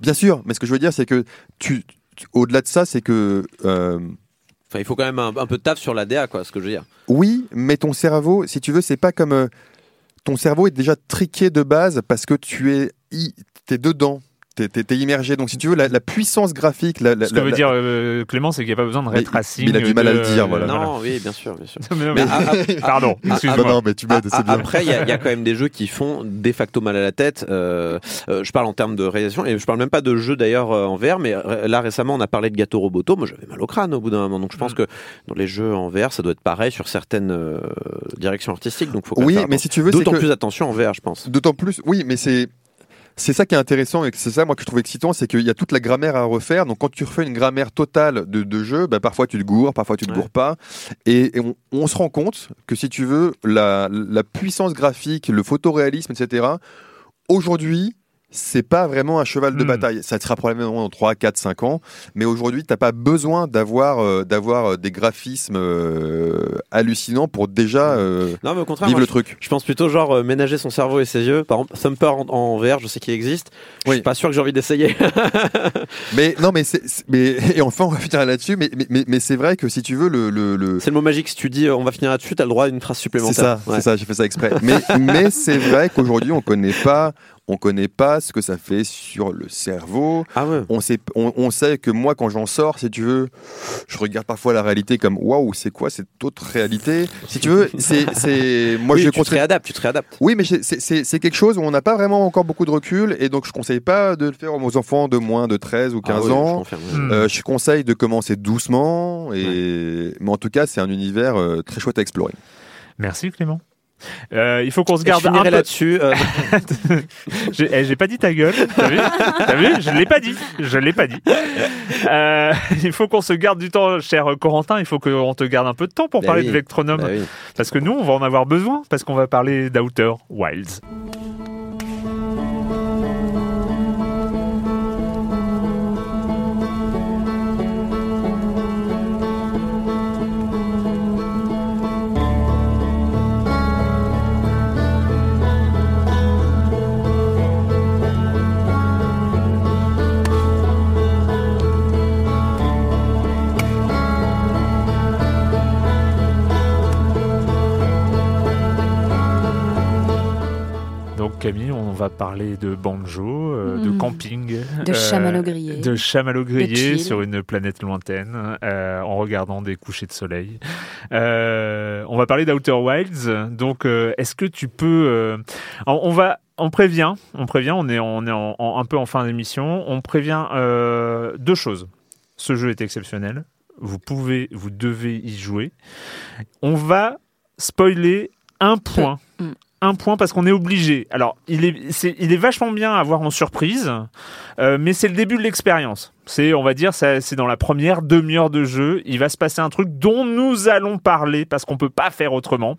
Bien sûr, mais ce que je veux dire, c'est que tu, tu- au-delà de ça, c'est que Enfin, il faut quand même un, un peu de taf sur l'ADA, quoi, ce que je veux dire. Oui, mais ton cerveau, si tu veux, c'est pas comme ton cerveau est déjà triqué de base parce que tu es, t'es dedans, t'es, t'es immergé. Donc si tu veux, la, la puissance graphique, la, la- Ce que la- veut la- dire euh, Clément, c'est qu'il n'y a pas besoin de ray tracing. mais il a du mal à le dire, voilà. Non, oui, bien sûr, bien sûr. Mais non, Mais mais- a- a- Pardon, excuse-moi. Non, non, mais tu m'aides, c'est bien. Après, il y, a- il y a quand même des jeux qui font de facto mal à la tête. Euh, euh, je parle en termes de réalisation et je parle même pas de jeux d'ailleurs en VR, mais là récemment on a parlé de Gâteau Roboto. Moi j'avais mal au crâne au bout d'un moment, donc je pense Mm. que dans les jeux en VR ça doit être pareil sur certaines euh, directions artistiques. Donc faut quand même Oui, faire mais si tu veux, d'autant plus attention en VR, je pense. D'autant plus, oui, mais c'est c'est ça qui est intéressant et c'est ça moi que je trouve excitant, c'est qu'il y a toute la grammaire à refaire. Donc quand tu refais une grammaire totale de, de jeu, bah, parfois tu te gourres, parfois tu te Ouais. gourres pas, et, et on, on se rend compte que si tu veux la, la puissance graphique, le photoréalisme, etc. Aujourd'hui, c'est pas vraiment un cheval de Hmm. bataille. Ça sera probablement dans 3, 4, 5 ans. Mais aujourd'hui, t'as pas besoin d'avoir euh, d'avoir euh, des graphismes euh, hallucinants pour déjà euh, Non, mais au contraire, vivre moi, le truc. Je pense plutôt genre ménager son cerveau et ses yeux. Par exemple, Thumper en, en VR, je sais qu'il existe. Je suis pas sûr que j'ai envie d'essayer. Mais non, mais c'est c'est- mais et enfin on va finir là-dessus. Mais mais, mais, mais c'est vrai que si tu veux le le, le... c'est le mot magique. Si tu dis on va finir là-dessus, t'as le droit à une phrase c'est supplémentaire. ça, c'est ça. J'ai fait ça exprès. mais mais c'est vrai qu'aujourd'hui on connaît pas on connaît pas ce que ça fait sur le cerveau. Ah ouais. On sait on, on sait que moi quand j'en sors, si tu veux, je regarde parfois la réalité comme waouh c'est quoi cette autre réalité? Si tu veux, c'est c'est moi Oui, je tu te réadaptes, tu te réadaptes. Oui, mais c'est- quelque chose où on n'a pas vraiment encore beaucoup de recul et donc je conseille pas de le faire aux enfants de moins de 13 ou 15 Ah je ans. confirme. Hmm. Euh, je conseille de commencer doucement, et... mais en tout cas, c'est un univers euh, très chouette à explorer. Merci Clément. Euh, il faut qu'on se garde un peu. là-dessus. euh, J'ai eh, j'ai pas dit ta gueule. T'as vu Je l'ai pas dit. Je l'ai pas dit. Euh, il faut qu'on se garde du temps, cher Corentin. Il faut qu'on te garde un peu de temps pour Bah parler oui. de Vectronome. bah oui. Parce que nous, on va en avoir besoin. Parce qu'on va parler d'Outer Wilds. Camille, on va parler de banjo, euh, de Mhm. camping, De euh, chamallow grillé. de chamallow grillé sur une planète lointaine, euh, en regardant des couchers de soleil. Euh, on va parler d'Outer Wilds. Donc, est-ce que tu peux on, va on prévient, on prévient, on est, on est en- en- un peu en fin d'émission. On prévient deux choses. Ce jeu est exceptionnel. Vous pouvez, vous devez y jouer. On va spoiler un point. Mm. Un point parce qu'on est obligé. Alors, il est, il est vachement bien à voir en surprise, euh, mais c'est le début de l'expérience. C'est, on va dire, c'est dans la première demi-heure de jeu. Il va se passer un truc dont nous allons parler parce qu'on peut pas faire autrement.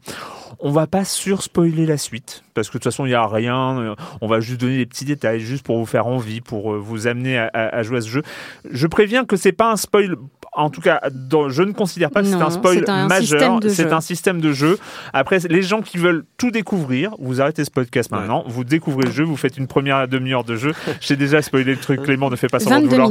On va pas sur-spoiler la suite parce que de toute façon, il y a rien. Euh, On va juste donner des petits détails juste pour vous faire envie, pour euh, vous amener à, à- à jouer à ce jeu. Je préviens que c'est pas un spoil. En tout cas, dans- je ne considère pas que c'est un spoil un majeur. C'est un système de jeu. Après, les gens qui veulent tout découvrir, vous arrêtez ce podcast maintenant, vous découvrez le jeu, vous faites une première demi-heure de jeu. J'ai déjà spoilé le truc, Clément ne fait pas semblant de 22 vouloir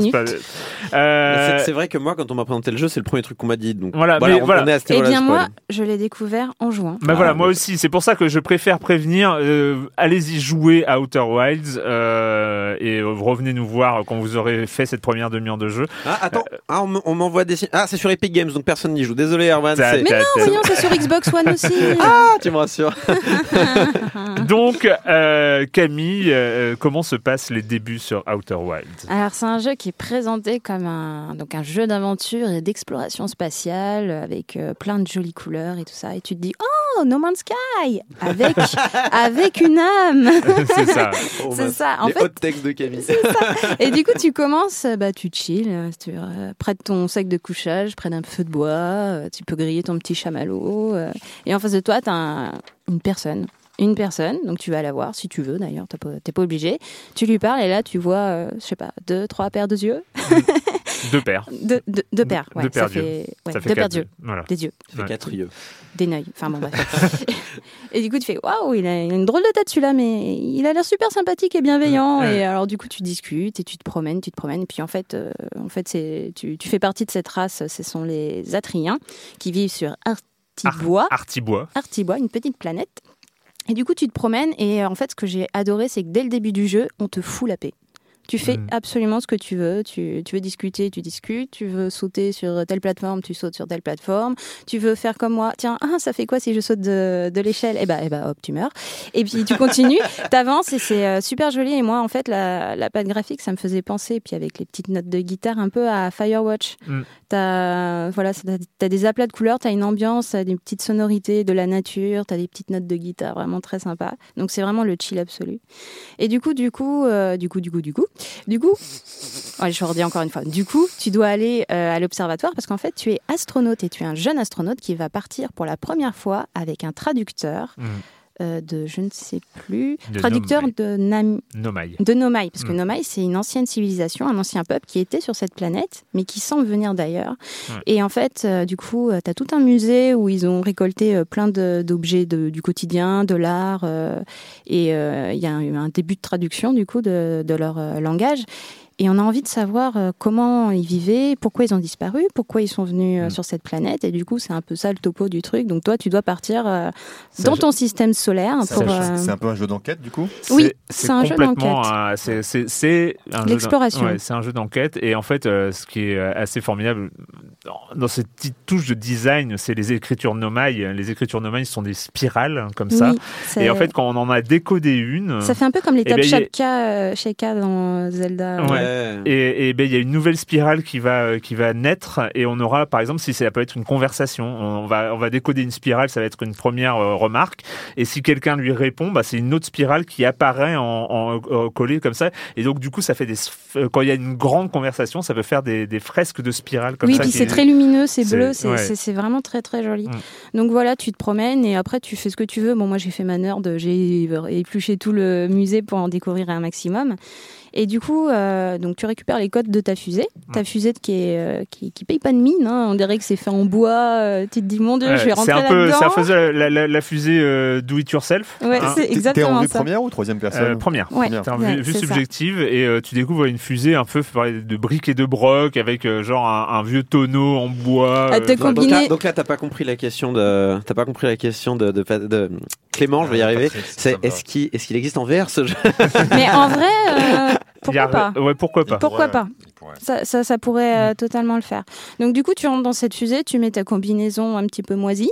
Euh, C'est vrai que moi, quand on m'a présenté le jeu, c'est le premier truc qu'on m'a dit. Donc Voilà, voilà, mais on, voilà. on est à ce Eh bien, moi, je l'ai découvert en jouant. Bah voilà, Ah, moi aussi. C'est pour ça que je préfère prévenir. euh, Allez-y jouer à Outer Wilds euh, et revenez nous voir quand vous aurez fait cette première demi-heure de jeu. Ah, attends, ah, on m- des. Ah, c'est sur Epic Games, donc personne n'y joue. Désolé, Erwan. Ta- ta- Voyons, c'est sur Xbox One aussi. Ah, tu me rassures. Donc, euh, Camille, euh, comment se passent les débuts sur Outer Wilds? Alors c'est un jeu qui est présenté comme un donc un jeu d'aventure et d'exploration spatiale avec euh, plein de jolies couleurs et tout ça et tu te dis oh No Man's Sky avec avec une âme C'est ça. Oh, c'est ça en Les fait hot takes de Camille. et du coup tu commences euh, bah tu chill euh, tu, euh, près de ton sac de couchage près d'un feu de bois euh, tu peux griller ton petit chamallow euh, et en face de toi tu as une personne. Une personne, donc tu vas la voir si tu veux d'ailleurs, t'es pas, pas obligé. Tu lui parles et là tu vois, euh, je sais pas, deux, trois paires de yeux, Deux paires. deux, paires, ouais, Deux paires ça fait, ouais, Ça fait deux paires d'yeux, yeux. Voilà. des yeux, Ça fait Ouais. quatre yeux. des neuils, enfin bon bref. et du coup tu fais waouh, il a il a une drôle de tête celui-là, mais il a l'air super sympathique et bienveillant. Ouais. Et alors du coup tu discutes et tu te promènes, tu te promènes, et puis en fait, euh, en fait c'est, tu, tu fais partie de cette race, ce sont les Atriens qui vivent sur Artibois. Artibois. Artibois, une petite planète. Et du coup, tu te promènes et en fait, ce que j'ai adoré, c'est que dès le début du jeu, on te fout la paix. Tu fais Mhm. absolument ce que tu veux. Tu, tu veux discuter, tu discutes. Tu veux sauter sur telle plateforme, tu sautes sur telle plateforme. Tu veux faire comme moi. Tiens, ah, ça fait quoi si je saute de, de l'échelle? Eh ben, eh ben, hop, tu meurs. Et puis tu continues, t'avances et c'est euh, super joli. Et moi, en fait, la, la patte graphique, ça me faisait penser, puis avec les petites notes de guitare, un peu à Firewatch. Mm. T'as voilà, as des aplats de couleurs, t'as une ambiance, t'as des petites sonorités de la nature, t'as des petites notes de guitare vraiment très sympa. Donc c'est vraiment le chill absolu. Et du coup, du coup, euh, du coup, du coup, du coup, du coup, je redis encore une fois. Du coup, tu dois aller euh, à l'observatoire parce qu'en fait, tu es astronaute et tu es un jeune astronaute qui va partir pour la première fois avec un traducteur. Mm. Euh, de, je ne sais plus, De traducteur Nomai. de, Nam- Nomai. de Nomai, parce que Mm. Nomai, c'est une ancienne civilisation, un ancien peuple qui était sur cette planète, mais qui semble venir d'ailleurs. Et en fait, euh, du coup, tu as tout un musée où ils ont récolté euh, plein d'objets du quotidien, de l'art, euh, et euh, il y a eu un début de traduction, du coup, de, de leur euh, langage. Et on a envie de savoir euh, comment ils vivaient, pourquoi ils ont disparu, pourquoi ils sont venus euh, Mm. sur cette planète. Et du coup, c'est un peu ça le topo du truc. Donc toi, tu dois partir euh, dans ton système solaire euh, C'est un peu un jeu d'enquête du coup Oui, c'est un jeu d'enquête. c'est- c'est- c'est un jeu L'exploration. ouais, c'est un jeu d'enquête. Et en fait, euh, ce qui est assez formidable dans- cette petite touche de design, c'est les écritures Nomai. Les écritures Nomai sont des spirales hein, comme ça. oui, Et en fait, quand on en a décodé une, Ça fait un peu comme les Eh ben, tables Shaka, Shaka dans Zelda. Ouais. Et, et ben il y a une nouvelle spirale qui va euh, qui va naître et on aura par exemple si ça peut être une conversation, on va on va décoder une spirale, ça va être une première euh, remarque et si quelqu'un lui répond, bah c'est une autre spirale qui apparaît en, en, euh, collée comme ça et donc du coup ça fait des quand il y a une grande conversation, ça peut faire des, des fresques de spirales comme oui, ça. puis qui- c'est très lumineux, c'est bleu, c'est ouais. c'est- c'est vraiment très très joli. Mm. Donc voilà, tu te promènes et après tu fais ce que tu veux. Bon, moi j'ai fait ma nerd, j'ai épluché tout le musée pour en découvrir un maximum. Et du coup, euh, donc tu récupères les codes de ta fusée, ta fusée qui est euh, qui, qui paye pas de mine. hein. On dirait que c'est fait en bois. euh, tu te dis mon dieu, Ouais, je vais rentrer là-dedans. c'est un peu la, la- la- la fusée euh, do it yourself. Ouais, hein. c'est T'es- T'es en exactement vue ça. première ou troisième personne Euh, première. Ouais, T'es en vue, ça. subjective et euh, tu découvres une fusée un peu de briques et de broc avec euh, genre un, un vieux tonneau en bois. Ah, euh, Donc, combiné- là, donc là, t'as pas compris la question de, t'as pas compris la question de, de, de- Clément, je vais y arriver. C'est est-ce qu'il, est-ce qu'il existe en VR ce jeu? Mais en vrai, euh, pourquoi a- pas Ouais, pourquoi pas. Pourquoi pas ça, ça, ça pourrait euh, totalement le faire. Donc du coup, tu rentres dans cette fusée, tu mets ta combinaison un petit peu moisie.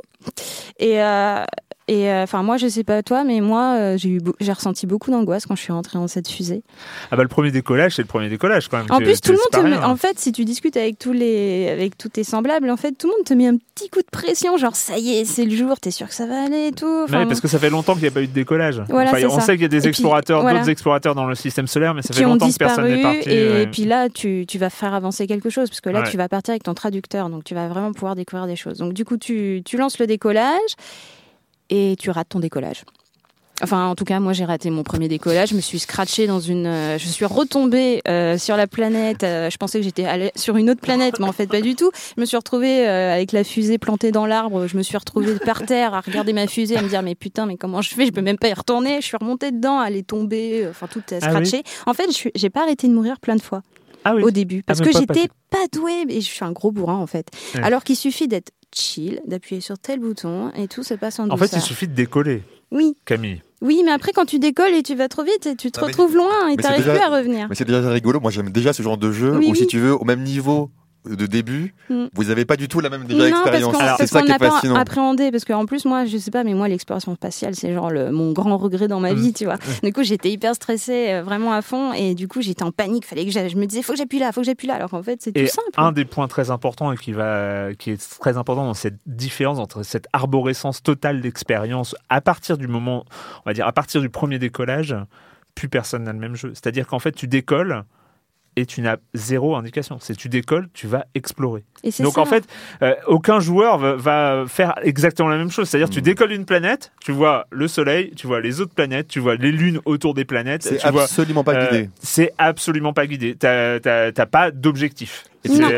Et euh, et euh, enfin moi, je sais pas toi, mais moi, euh, j'ai eu, beau- j'ai ressenti beaucoup d'angoisse quand je suis rentrée dans cette fusée. Ah bah le premier décollage, c'est le premier décollage quand même. En plus, tout le monde, te met- en fait, si tu discutes avec tous les, avec tous tes semblables, en fait, tout le monde te met un petit coup de pression, genre ça y est, c'est le jour, t'es sûr que ça va aller et tout. Enfin, Ouais, parce que ça fait longtemps qu'il n'y a pas eu de décollage. Voilà, Enfin, on ça. sait qu'il y a des Et explorateurs, voilà. d'autres explorateurs dans le système solaire, mais ça fait longtemps que personne disparu n'est parti. et, ouais. puis là tu, tu vas faire avancer quelque chose parce que là Ouais. tu vas partir avec ton traducteur donc tu vas vraiment pouvoir découvrir des choses donc du coup tu, tu lances le décollage et tu rates ton décollage Enfin, en tout cas, moi, j'ai raté mon premier décollage. Je me suis scratché dans une. euh, je suis retombée euh, sur la planète. euh, je pensais que j'étais allée sur une autre planète, mais en fait, pas du tout. Je me suis retrouvée euh, avec la fusée plantée dans l'arbre. Je me suis retrouvée par terre à regarder ma fusée, à me dire mais putain, mais comment je fais? Je peux même pas y retourner. Je suis remontée dedans, elle est tombée, enfin tout est Ah oui scratché. En fait, j'ai pas arrêté de mourir plein de fois Ah oui. au début parce Ah, que même pas j'étais pas douée et je suis un gros bourrin en fait. Ouais. Alors qu'il suffit d'être chill, d'appuyer sur tel bouton et tout se passe en En douceur. fait, il suffit de décoller, Oui, Camille. oui, mais après quand tu décolles et tu vas trop vite, tu te Ah, mais- retrouves loin et t'arrives plus à revenir. Mais c'est déjà rigolo. Moi, j'aime déjà ce genre de jeu Oui, où, si oui. tu veux, au même niveau de début, Mm. vous n'avez pas du tout la même déjà non, parce expérience. C'est ça qui est fascinant. appréhendé. Parce qu'en plus, moi, je sais pas, mais moi, l'exploration spatiale, c'est genre le, mon grand regret dans ma Mm. vie, tu vois. Du coup, j'étais hyper stressée, euh, vraiment à fond. Et du coup, j'étais en panique. Fallait que je me disais, faut que j'appuie là, faut que j'appuie là. Alors qu'en fait, c'est tout Et simple. un des points très importants et qui, va, qui est très important dans cette différence entre cette arborescence totale d'expérience à partir du moment, on va dire, à partir du premier décollage, plus personne n'a le même jeu. C'est-à-dire qu'en fait, tu décolles et tu n'as zéro indication. C'est tu décolles, tu vas explorer. Donc ça. en fait, euh, aucun joueur va, va faire exactement la même chose. C'est-à-dire Mm. tu décolles une planète, tu vois le Soleil, tu vois les autres planètes, tu vois les lunes autour des planètes. C'est absolument pas euh, guidé. c'est absolument pas guidé. T'as t'as- t'as pas d'objectif. Non,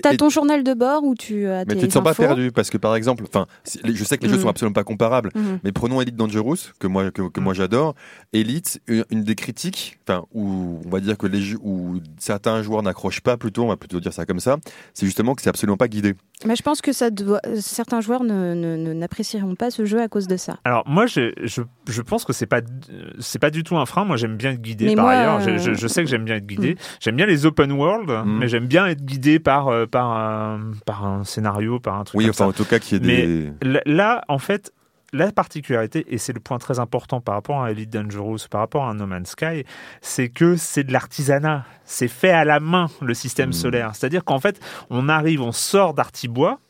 t'as- ton journal de bord où tu as Mais tes tu te sens pas perdu parce que par exemple, enfin, je sais que les jeux Mhm. sont absolument pas comparables, Mhm. mais prenons Elite Dangerous que moi que, que moi j'adore. Elite, une, une des critiques, enfin où on va dire que les jeux où certains joueurs n'accrochent pas plutôt, on va plutôt dire ça comme ça, c'est justement que c'est absolument pas guidé. Mais je pense que ça doit... certains joueurs ne, ne- ne- n'apprécieront pas ce jeu à cause de ça. Alors moi, je, je, je pense que c'est pas c'est pas du tout un frein. Moi, j'aime bien être guidé Mais par moi, ailleurs. Je, euh, je- je sais que j'aime bien être guidé. Mm. J'aime bien les open world, mais j'aime bien être guidé par euh, par un, par un scénario, par un truc. Oui, comme enfin ça. en tout cas qui est Mais- des. Là- Là, en fait, la particularité, et c'est le point très important par rapport à Elite Dangerous, par rapport à No Man's Sky, c'est que c'est de l'artisanat. C'est fait à la main, le système Mm. solaire. C'est-à-dire qu'en fait, on arrive, on sort d'Artibois,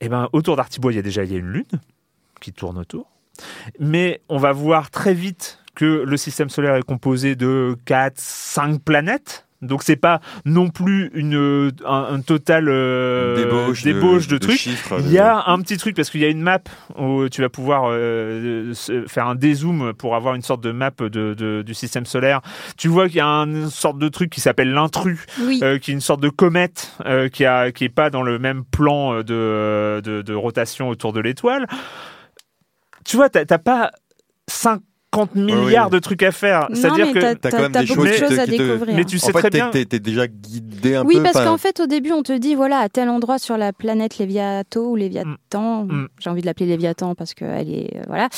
et ben autour d'Artibois, il y a déjà il y a une lune qui tourne autour. Mais on va voir très vite que le système solaire est composé de 4, 5 planètes. Donc c'est pas non plus une un, un total euh, Débauche de- débauche de, de trucs. chiffres, Il de- y a un petit truc parce qu'il y a une map où tu vas pouvoir euh, faire un dézoom pour avoir une sorte de map de, de- du système solaire. Tu vois qu'il y a une sorte de truc qui s'appelle l'intrus, Oui. euh, qui est une sorte de comète euh, qui a qui est pas dans le même plan de de, de rotation autour de l'étoile. Tu vois, t'as pas 50 milliards de trucs à faire. C'est-à-dire que t'as- quand même des beaucoup de choses, à découvrir. Mais tu sais en fait, très bien. t'es déjà guidé un Oui, peu. parce enfin, qu'en fait, au début, on te dit, voilà, à tel endroit sur la planète Léviato ou Léviathan, Mm. j'ai envie de l'appeler Léviathan parce qu'elle est, euh, voilà.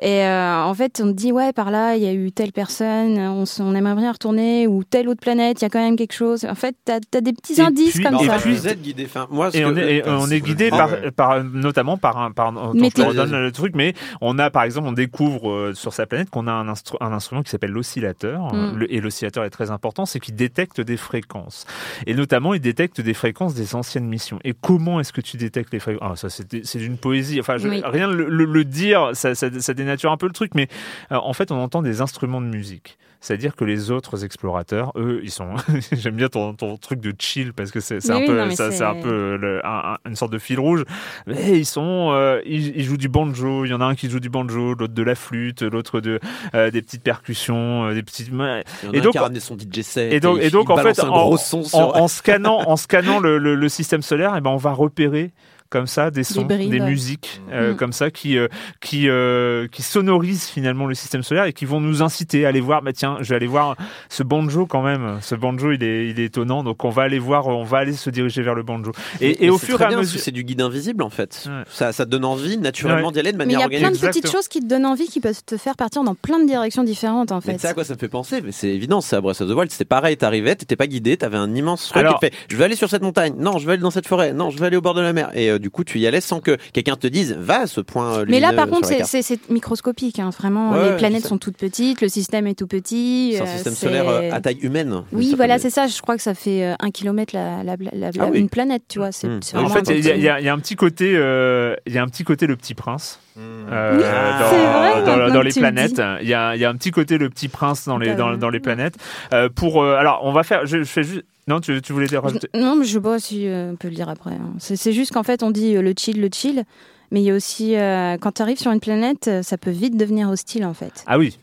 Et euh, en fait, on te dit, ouais, par là, il y a eu telle personne, on, aimerait bien retourner, ou telle autre planète, il y a quand même quelque chose. En fait, t'as as des petits Et indices puis- comme et ça. puis- Vous êtes guidé. Enfin, moi, Et que- on est, et on c'est est guidé par, par, notamment par un, par, je redonne le truc, mais on a par exemple, on découvre euh, sur sa planète qu'on a un, instru- un instrument qui s'appelle l'oscillateur, Mm. Et l'oscillateur est très important, c'est qu'il détecte des fréquences, et notamment il détecte des fréquences des anciennes missions. Et comment est-ce que tu détectes les fréquences? Ah, ça c'est c'est d'une poésie. Enfin, je- Oui. rien le, le- le dire, ça, ça, ça dénature un peu le truc, mais euh, en fait, on entend des instruments de musique. C'est-à-dire que les autres explorateurs, eux, ils sont. J'aime bien ton, ton truc de chill parce que c'est un oui, peu, non, mais ça, c'est- c'est un peu le- un- un- une sorte de fil rouge. Mais ils sont, euh, ils, ils jouent du banjo. Il y en a un qui joue du banjo, l'autre de la flûte, l'autre de euh, des petites percussions, euh, des petites. Il y en a Et un donc- qui a ramené son DJ set. Et donc, et en fait, en, sur. en- en scannant, en scannant le, le- le système solaire, eh ben, on va repérer comme ça des sons, des musiques euh, Mm. comme ça qui euh, qui euh, qui sonorisent finalement le système solaire et qui vont nous inciter à aller voir. Bah tiens, je vais aller voir ce banjo quand même. Ce banjo, il est il est étonnant. Donc on va aller voir, on va aller se diriger vers le banjo. Et, et Mais au fur et à bien, parce que mesure. c'est du guide invisible en fait. Ouais. Ça, ça te donne envie naturellement Ouais. d'y aller de Mais il y manière a plein de organique. petites Exactement. choses qui te donnent envie, qui peuvent te faire partir dans plein de directions différentes, en Mais fait. tu sais à quoi ça me fait penser Mais c'est évident, c'est à Breath of the Wild, c'était pareil, t'arrivais, t'étais pas guidé, t'avais un immense truc Alors- qui te fait je vais aller sur cette montagne, non, je vais aller dans cette forêt, non, je vais aller au bord de la mer. Et euh, du coup, tu y allais sans que quelqu'un te dise va à ce point. euh, Mais là, par sur contre, c'est- microscopique. hein, Vraiment, Ouais, les planètes sont toutes petites, le système est tout petit. C'est un euh, système solaire euh, à taille humaine. Oui, voilà, c'est ça. Je crois que ça fait euh, un kilomètre la, la, la- la- Ah oui. une planète, tu vois. C'est c'est En fait, il y, a- y y un petit côté, euh, il y a un petit côté le petit prince. euh, Oui, dans, c'est vrai, dans- les le planètes, il y a, il y a un petit côté le petit prince dans les dans, dans les planètes. Euh, pour euh, alors, on va faire. Je, je fais juste. Non, tu, tu voulais dire rajouter. Je- Non, mais je sais pas si euh, on peut le dire après. hein. C'est c'est juste qu'en fait, on dit euh, le chill, le chill. Mais il y a aussi, euh, quand tu arrives sur une planète, ça peut vite devenir hostile, en fait. Ah oui,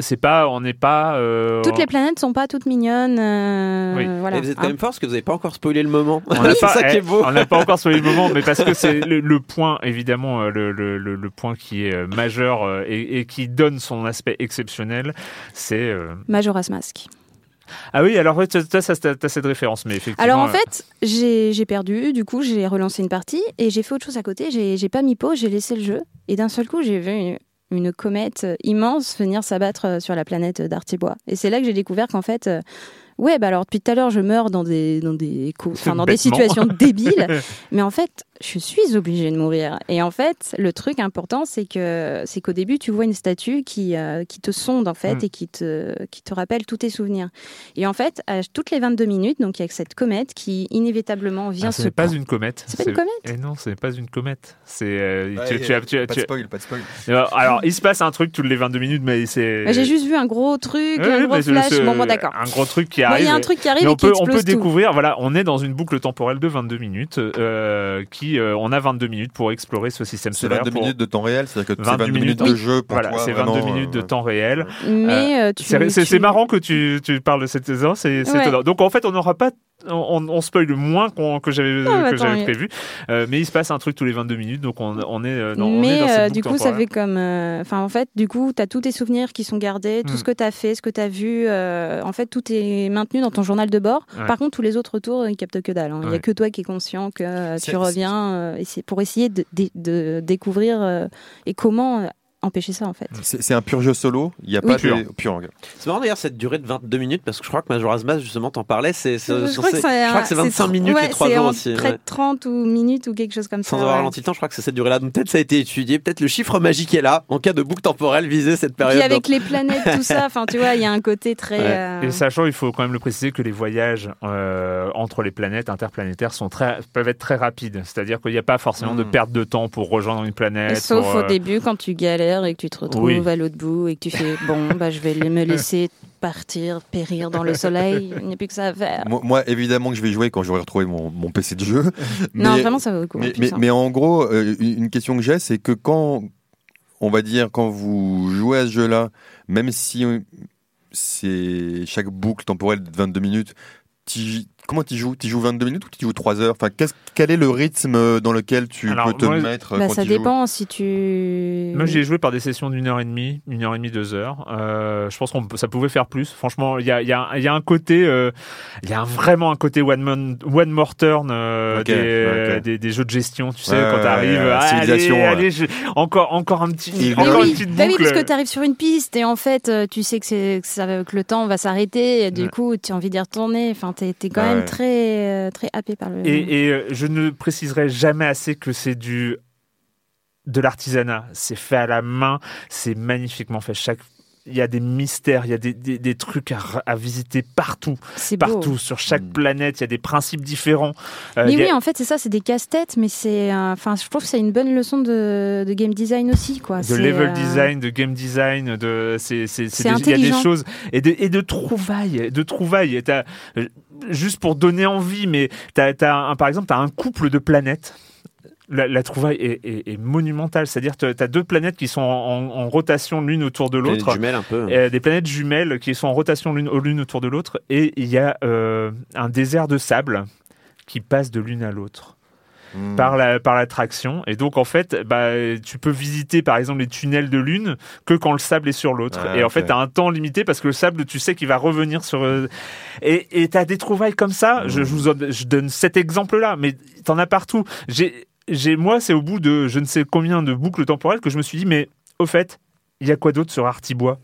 c'est pas, on n'est pas. euh, Toutes les planètes sont pas toutes mignonnes. euh, Oui. voilà, Et vous êtes hein. quand même fort parce que vous n'avez pas encore spoilé le moment. On n'a c'est pas, ça qui eh, est beau. on n'a pas encore sur le moment, mais parce que c'est le, le point, évidemment, le, le, le, le point qui est majeur et, et qui donne son aspect exceptionnel, c'est. euh, Majora's Mask. Ah oui, alors toi, t'as t'as cette référence, mais effectivement. Alors en euh, fait, j'ai perdu, du coup j'ai relancé une partie et j'ai fait autre chose à côté, j'ai pas mis pause, j'ai laissé le jeu et d'un seul coup j'ai vu une, une comète immense venir s'abattre sur la planète d'Artibois. Et c'est là que j'ai découvert qu'en fait, euh, ouais, bah alors depuis tout à l'heure je meurs dans des, dans des, dans des situations débiles, mais en fait je suis obligée de mourir. Et en fait, le truc important c'est que c'est qu'au début tu vois une statue qui, euh, qui te sonde en fait Mm. et qui te, qui te rappelle tous tes souvenirs. Et en fait, à toutes les 22 minutes, donc il y a cette comète qui inévitablement vient ah, ce se n'est pas une comète. C'est pas une comète Eh non, ce n'est pas une comète. C'est. euh, Ouais, tu- tu as- tu as- pas tu de spoil, pas de spoil. Euh, Alors, il se passe un truc toutes les 22 minutes, mais c'est. J'ai juste vu un gros truc, Ouais, un gros flash. c'est Bon, bon, d'accord. Un gros truc qui arrive. il y a un truc qui arrive et on qui peut, on explose peut tout. découvrir, voilà, on est dans une boucle temporelle de 22 minutes, euh, qui, euh, on a 22 minutes pour explorer ce système C'est solaire. 22 pour- minutes de temps réel, c'est-à-dire que c'est 22 22 minutes de jeu pour Voilà, c'est 22 vraiment, minutes de euh, temps réel. Mais euh. C'est c'est- tu- c'est marrant que tu, tu parles de cette saison, c'est c'est Ouais. étonnant. Donc en fait, on n'aura pas. On, on spoil moins que j'avais bah, prévu, Euh, mais il se passe un truc tous les 22 minutes, donc on, on est dans, on est mais dans cette euh, du coup, ça fait comme. euh, Enfin, en fait, du coup, tu as tous tes souvenirs qui sont gardés, tout Mm. ce que tu as fait, ce que tu as vu. euh, en fait, tout est maintenu dans ton journal de bord. Ouais. Par contre, tous les autres autour, ils captent que dalle. hein. Il n'y Ouais. a que toi qui es conscient que euh, C'est- tu reviens euh, pour essayer de, de- de découvrir euh, et comment euh, empêcher ça, en fait. C'est un pur jeu solo, il n'y a Oui. pas Pur. de pur. C'est marrant d'ailleurs cette durée de 22 minutes parce que je crois que Majora's Mask justement t'en parlais, c'est je crois que c'est je crois que c'est un- 25 tr- minutes ouais, les 3 c'est jours en aussi. Près ouais. de 30 ou minutes ou quelque chose comme Sans ça. avoir ouais. ralenti le temps, je crois que c'est cette durée-là. Donc peut-être ça a été étudié, peut-être le chiffre magique est là en cas de boucle temporelle viser cette période. Puis avec les planètes, tout ça, enfin, tu vois, il y a un côté très. Ouais. euh, Et sachant, il faut quand même le préciser que les voyages euh, entre les planètes interplanétaires sont très, peuvent être très rapides. C'est-à-dire qu'il n'y a pas forcément de Mm. perte de temps pour rejoindre une planète. Sauf pour, au euh, début, quand tu galères et que tu te retrouves Oui. à l'autre bout et que tu fais bon, bah, je vais me laisser partir, périr dans le soleil. Il n'y a plus que ça à faire. Moi, moi, évidemment que je vais jouer quand j'aurai retrouvé mon, mon PC de jeu. Non, vraiment, ça vaut le coup. en Mais, mais, hein. mais en gros, euh, une question que j'ai, c'est que quand, on va dire, quand vous jouez à ce jeu-là, même si euh, c'est chaque boucle temporelle de 22 minutes, comment tu joues? Tu joues 22 minutes ou tu joues 3 heures? Enfin, qu'est-ce- Quel est le rythme dans lequel tu Alors, peux te moi, mettre Bah, quand ça tu joues? dépend si tu. Moi, j'ai joué par des sessions d'une heure et demie, une heure et demie, deux heures. Euh, je pense qu'on peut- ça pouvait faire plus. Franchement, il y a, il y, a, il y a un côté, euh, il y a vraiment un côté one, man- one more turn euh, Ok, des, des, des jeux de gestion. Tu sais, Ouais, quand t'arrives, ouais, ah, civilisation, allez, ouais. allez, je- encore, encore un petit, Et encore oui, une petite bah oui, boucle. parce que tu arrives sur une piste et en fait, euh, tu sais que, c'est, que, ça, que le temps va s'arrêter du Ouais. coup, tu as envie d'y retourner. Enfin, t'es, t'es quand Ouais. Même très, euh, très happé par le. Et, et, euh, je ne préciserai jamais assez que c'est du de l'artisanat. C'est fait à la main, c'est magnifiquement fait. Chaque il y a des mystères, il y a des, des, des trucs à, visiter partout, c'est beau. partout sur chaque Mm. planète. Il y a des principes différents. Euh, Mais a- oui, en fait, c'est ça, c'est des casse-têtes, mais c'est. euh, Enfin, je trouve que c'est une bonne leçon de, de game design aussi, quoi. de C'est, level euh, design, de game design, de c'est c'est c'est C'est des- il y a des choses et de et de trouvailles, de trouvailles. Juste pour donner envie, mais un- par exemple t'as un couple de planètes. La, la trouvaille est, est- est monumentale, c'est-à-dire que tu as deux planètes qui sont en, rotation l'une autour de l'autre. jumelle un peu. Des planètes jumelles qui sont en rotation l'une l'une autour de l'autre et il y a euh, un désert de sable qui passe de l'une à l'autre Hmm. par la par l'attraction. Et donc en fait bah tu peux visiter par exemple les tunnels de l'une que quand le sable est sur l'autre. Ah, et en fait tu as un temps limité parce que le sable tu sais qu'il va revenir sur euh, et et tu as des trouvailles comme ça. Je, je vous en- je donne cet exemple là mais tu en as partout. J'ai j'ai moi c'est au bout de je ne sais combien de boucles temporelles que je me suis dit mais au fait il y a quoi d'autre sur Artibois?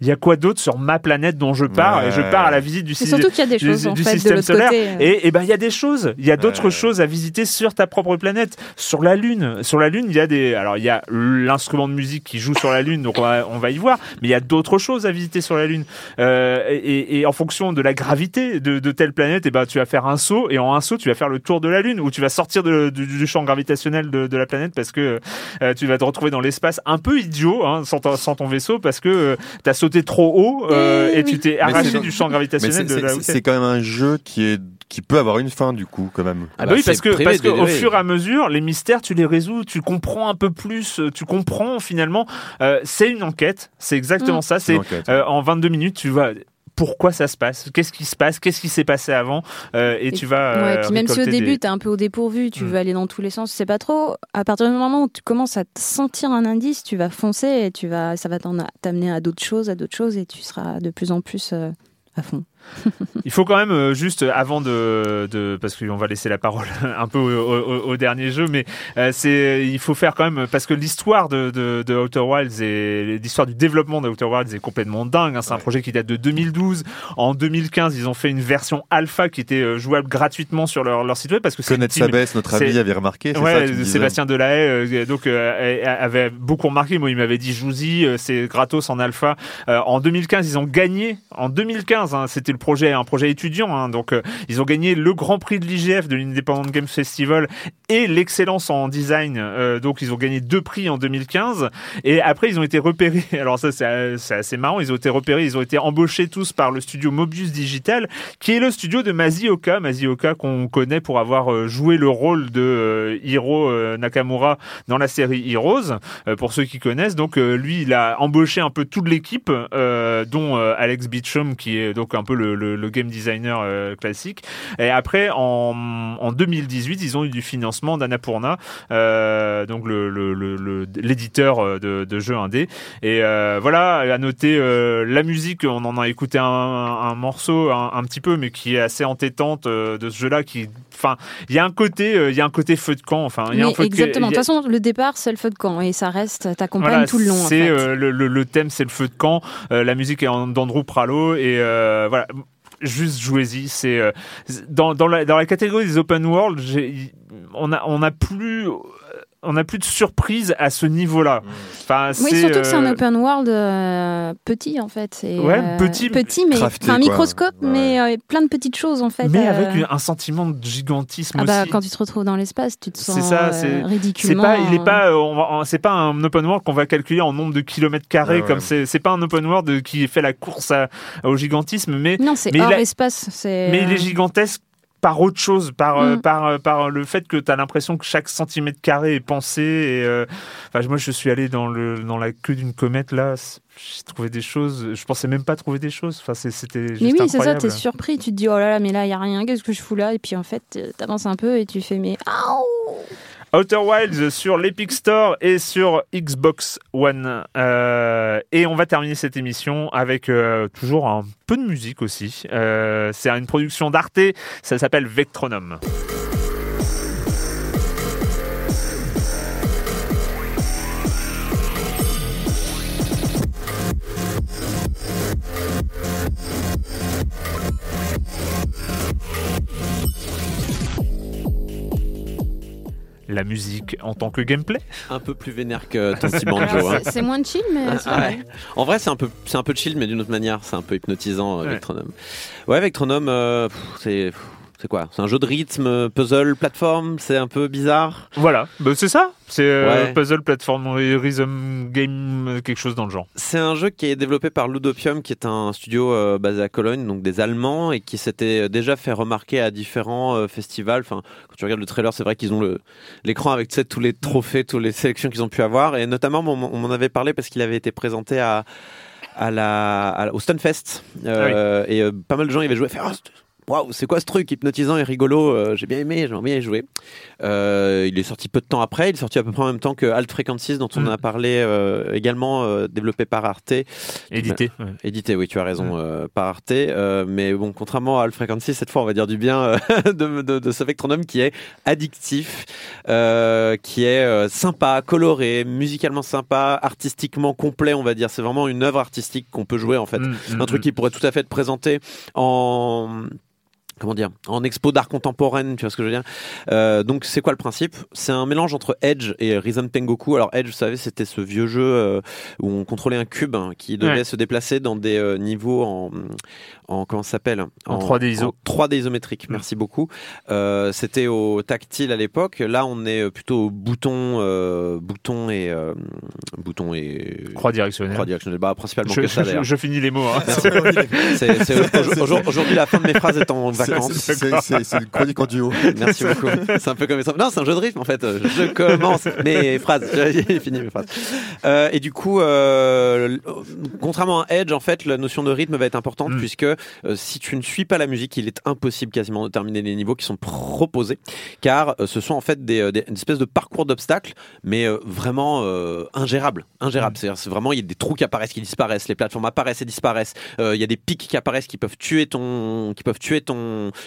Il y a quoi d'autre sur ma planète dont je pars et je pars à la visite du système surtout qu'il y a des du- choses, en du fait, de système solaire. côté. euh. Et, et ben il y a des choses, il y a d'autres Ouais. choses à visiter sur ta propre planète, sur la Lune. Sur la Lune, il y a des, alors il y a l'instrument de musique qui joue sur la Lune, donc on va, on va y voir. Mais il y a d'autres choses à visiter sur la Lune. Euh, et, et en fonction de la gravité de, de telle planète, et ben tu vas faire un saut et en un saut tu vas faire le tour de la Lune ou tu vas sortir de- du, du champ gravitationnel de, de la planète parce que euh, tu vas te retrouver dans l'espace un peu idiot hein, sans, ton, sans ton vaisseau parce que tu as sauté trop haut euh, Eh et tu oui. t'es arraché c'est- du champ gravitationnel c'est- de là c'est quand même un jeu qui, est, qui peut avoir une fin, du coup, quand même. Ah bah oui, c'est parce que, parce au fur et à mesure, les mystères, tu les résous, tu comprends un peu plus, euh, tu comprends finalement. euh, c'est une enquête, c'est exactement Mm. ça. C'est euh, en 22 minutes, tu vois pourquoi ça se passe, qu'est-ce qui se passe, qu'est-ce qui s'est passé avant, euh, et, tu vas. Ouais, euh, puis même si au début des- t'es un peu au dépourvu, tu Mm. veux aller dans tous les sens, tu sais pas trop. À partir du moment où tu commences à te sentir un indice, tu vas foncer et tu vas, ça va t'amener à d'autres choses, à d'autres choses, et tu seras de plus en plus euh, à fond. Il faut quand même euh, juste euh, avant de, de parce qu'on va laisser la parole un peu au, au- au dernier jeu, mais euh, c'est il faut faire quand même parce que l'histoire de, de, de Outer Wilds et l'histoire du développement d'Outer Wilds est complètement dingue. hein. C'est un projet qui date de 2012. En 2015, ils ont fait une version alpha qui était jouable gratuitement sur leur, leur site web parce que Connaître Sabès, notre ami, avait remarqué. ça, Sébastien Delahaye, euh, donc euh, avait beaucoup remarqué. Moi, il m'avait dit jouez-y, euh, c'est gratos en alpha. En 2015, ils ont gagné. En 2015, hein, c'était le projet, un projet étudiant. hein, donc, euh, ils ont gagné le Grand Prix de l'IGF, de l'Independent Games Festival, et l'excellence en design. Euh, donc, ils ont gagné deux prix en 2015. Et après, ils ont été repérés. Alors ça, c'est euh, c'est assez marrant. Ils ont été repérés, ils ont été embauchés tous par le studio Mobius Digital, qui est le studio de Mazioka. Mazioka qu'on connaît pour avoir joué le rôle de Hiro Nakamura dans la série Heroes. Pour ceux qui connaissent, donc lui, il a embauché un peu toute l'équipe, dont Alex Beecham, qui est donc un peu le, le- le game designer euh, classique. Et après, en, en 2018, ils ont eu du financement d'Annapurna, euh, donc le- le- le- le- l'éditeur euh, de, de jeux indé. Et euh, voilà, à noter euh, la musique, on en a écouté un, un morceau un, un petit peu, mais qui est assez entêtante euh, de ce jeu-là. Qui, enfin, il y a un côté, euh, il y a un côté feu de camp. Enfin, il y a un feu exactement. De a- toute façon, le départ, c'est le feu de camp et ça reste, t'accompagne voilà, tout le long. en C'est fait. euh, le, le- le thème, c'est le feu de camp. Euh, la musique est en- d'Andrew Pralo et euh, voilà. Juste jouez-y. C'est euh, dans, dans, la, dans la catégorie des open world, on a on a plus on n'a plus de surprise à ce niveau-là. Enfin, Oui, c'est, surtout que c'est un euh, open world euh, petit en fait. Ouais, euh, petit, mais- petit, mais Crafté, un microscope, Ouais. mais euh, plein de petites choses en fait. mais euh, avec un sentiment de gigantisme ah bah, aussi. quand tu te retrouves dans l'espace, tu te sens C'est ça, euh, c'est- C'est ridiculement. pas, il est pas, euh, c'est pas un open world qu'on va calculer en nombre de kilomètres carrés Ouais, ouais. comme c'est, c'est pas un open world qui fait la course à- au gigantisme, mais Non, c'est mais hors il a- espace. C'est. mais il est euh, gigantesque par autre chose, par, euh, Mm. par, euh, par le fait que tu as l'impression que chaque centimètre carré est pensé. Et, euh, moi, je suis allé dans, le, dans la queue d'une comète, là, j'ai trouvé des choses, je pensais même pas trouver des choses. Enfin, c'était juste Mais oui, c'est ça, t'es surpris, tu te dis oh là là, mais là il y a rien, qu'est-ce que je fous là? Et puis en fait, euh, t'avances un peu et tu fais mais Outer Wilds sur l'Epic Store et sur Xbox One. Euh, et on va terminer cette émission avec euh, toujours un peu de musique aussi. Euh, c'est une production d'Arte, ça s'appelle Vectronome. La musique en tant que gameplay Un peu plus vénère que ton petit banjo. hein. C'est- C'est moins chill, mais c'est Ah, ouais. En vrai, c'est un peu, c'est un peu chill, mais d'une autre manière, c'est un peu hypnotisant, euh, Ouais. Vectronome. Ouais, Vectronome, euh, c'est, c'est quoi? C'est un jeu de rythme, euh, puzzle, plateforme? C'est un peu bizarre? Voilà, Bah, c'est ça. C'est euh, Ouais. puzzle, plateforme, rhythm game, euh, quelque chose dans le genre. C'est un jeu qui est développé par Ludopium, qui est un studio euh, basé à Cologne, donc des Allemands, et qui s'était déjà fait remarquer à différents euh, festivals. Enfin, quand tu regardes le trailer, c'est vrai qu'ils ont le l'écran avec tu sais, tous les trophées, toutes les sélections qu'ils ont pu avoir, et notamment on, on m'en avait parlé parce qu'il avait été présenté à à la à- au Stunfest, euh, et euh, pas mal de gens y avaient joué. Fait, Ah, c'est- Waouh, c'est quoi ce truc hypnotisant et rigolo euh, J'ai bien aimé, j'aimerais bien y jouer. Euh, il est sorti peu de temps après, il est sorti à peu près en même temps que Alt Frequencies, dont on Mm. a parlé euh, également, développé par Arte. Édité. ouais. Édité, oui, tu as raison, Mm. par Arte. mais bon, contrairement à Alt Frequencies, cette fois, on va dire du bien de, de, de ce Vectronome qui est addictif, qui est sympa, coloré, musicalement sympa, artistiquement complet, on va dire. C'est vraiment une œuvre artistique qu'on peut jouer, en fait. Mm, mm, Un truc mm. qui pourrait tout à fait être présenté en comment dire en expo d'art contemporaine tu vois ce que je veux dire Euh, donc c'est quoi le principe c'est un mélange entre Edge et Rhythm Tengoku alors Edge vous savez c'était ce vieux jeu euh, où on contrôlait un cube hein, qui devait Ouais. se déplacer dans des euh, niveaux en en comment ça s'appelle En 3D iso. en 3D isométrique merci beaucoup Euh, c'était au tactile à l'époque là on est plutôt au bouton euh, bouton et euh, bouton et Croix directionnelle. croix directionnelle bah principalement Je, que ça je- d'ailleurs je finis les mots. hein. Aujourd'hui, la fin de mes phrases est en vacances. c'est- une chronique en duo. Merci beaucoup. C'est un peu comme ça. Non, c'est un jeu de rythme en fait. Je commence mes phrases. J'ai fini mes phrases. Euh, et du coup, euh, contrairement à Edge, en fait, la notion de rythme va être importante Mm. puisque euh, si tu ne suis pas la musique, il est impossible quasiment de terminer les niveaux qui sont proposés, car euh, ce sont en fait des, des une espèce de parcours d'obstacles, mais euh, vraiment euh, ingérables. Ingérables. C'est-à-dire, c'est vraiment il y a des trous qui apparaissent, qui disparaissent, les plateformes apparaissent et disparaissent. Euh, Il y a des pics qui apparaissent, qui peuvent tuer ton, qui peuvent tuer ton,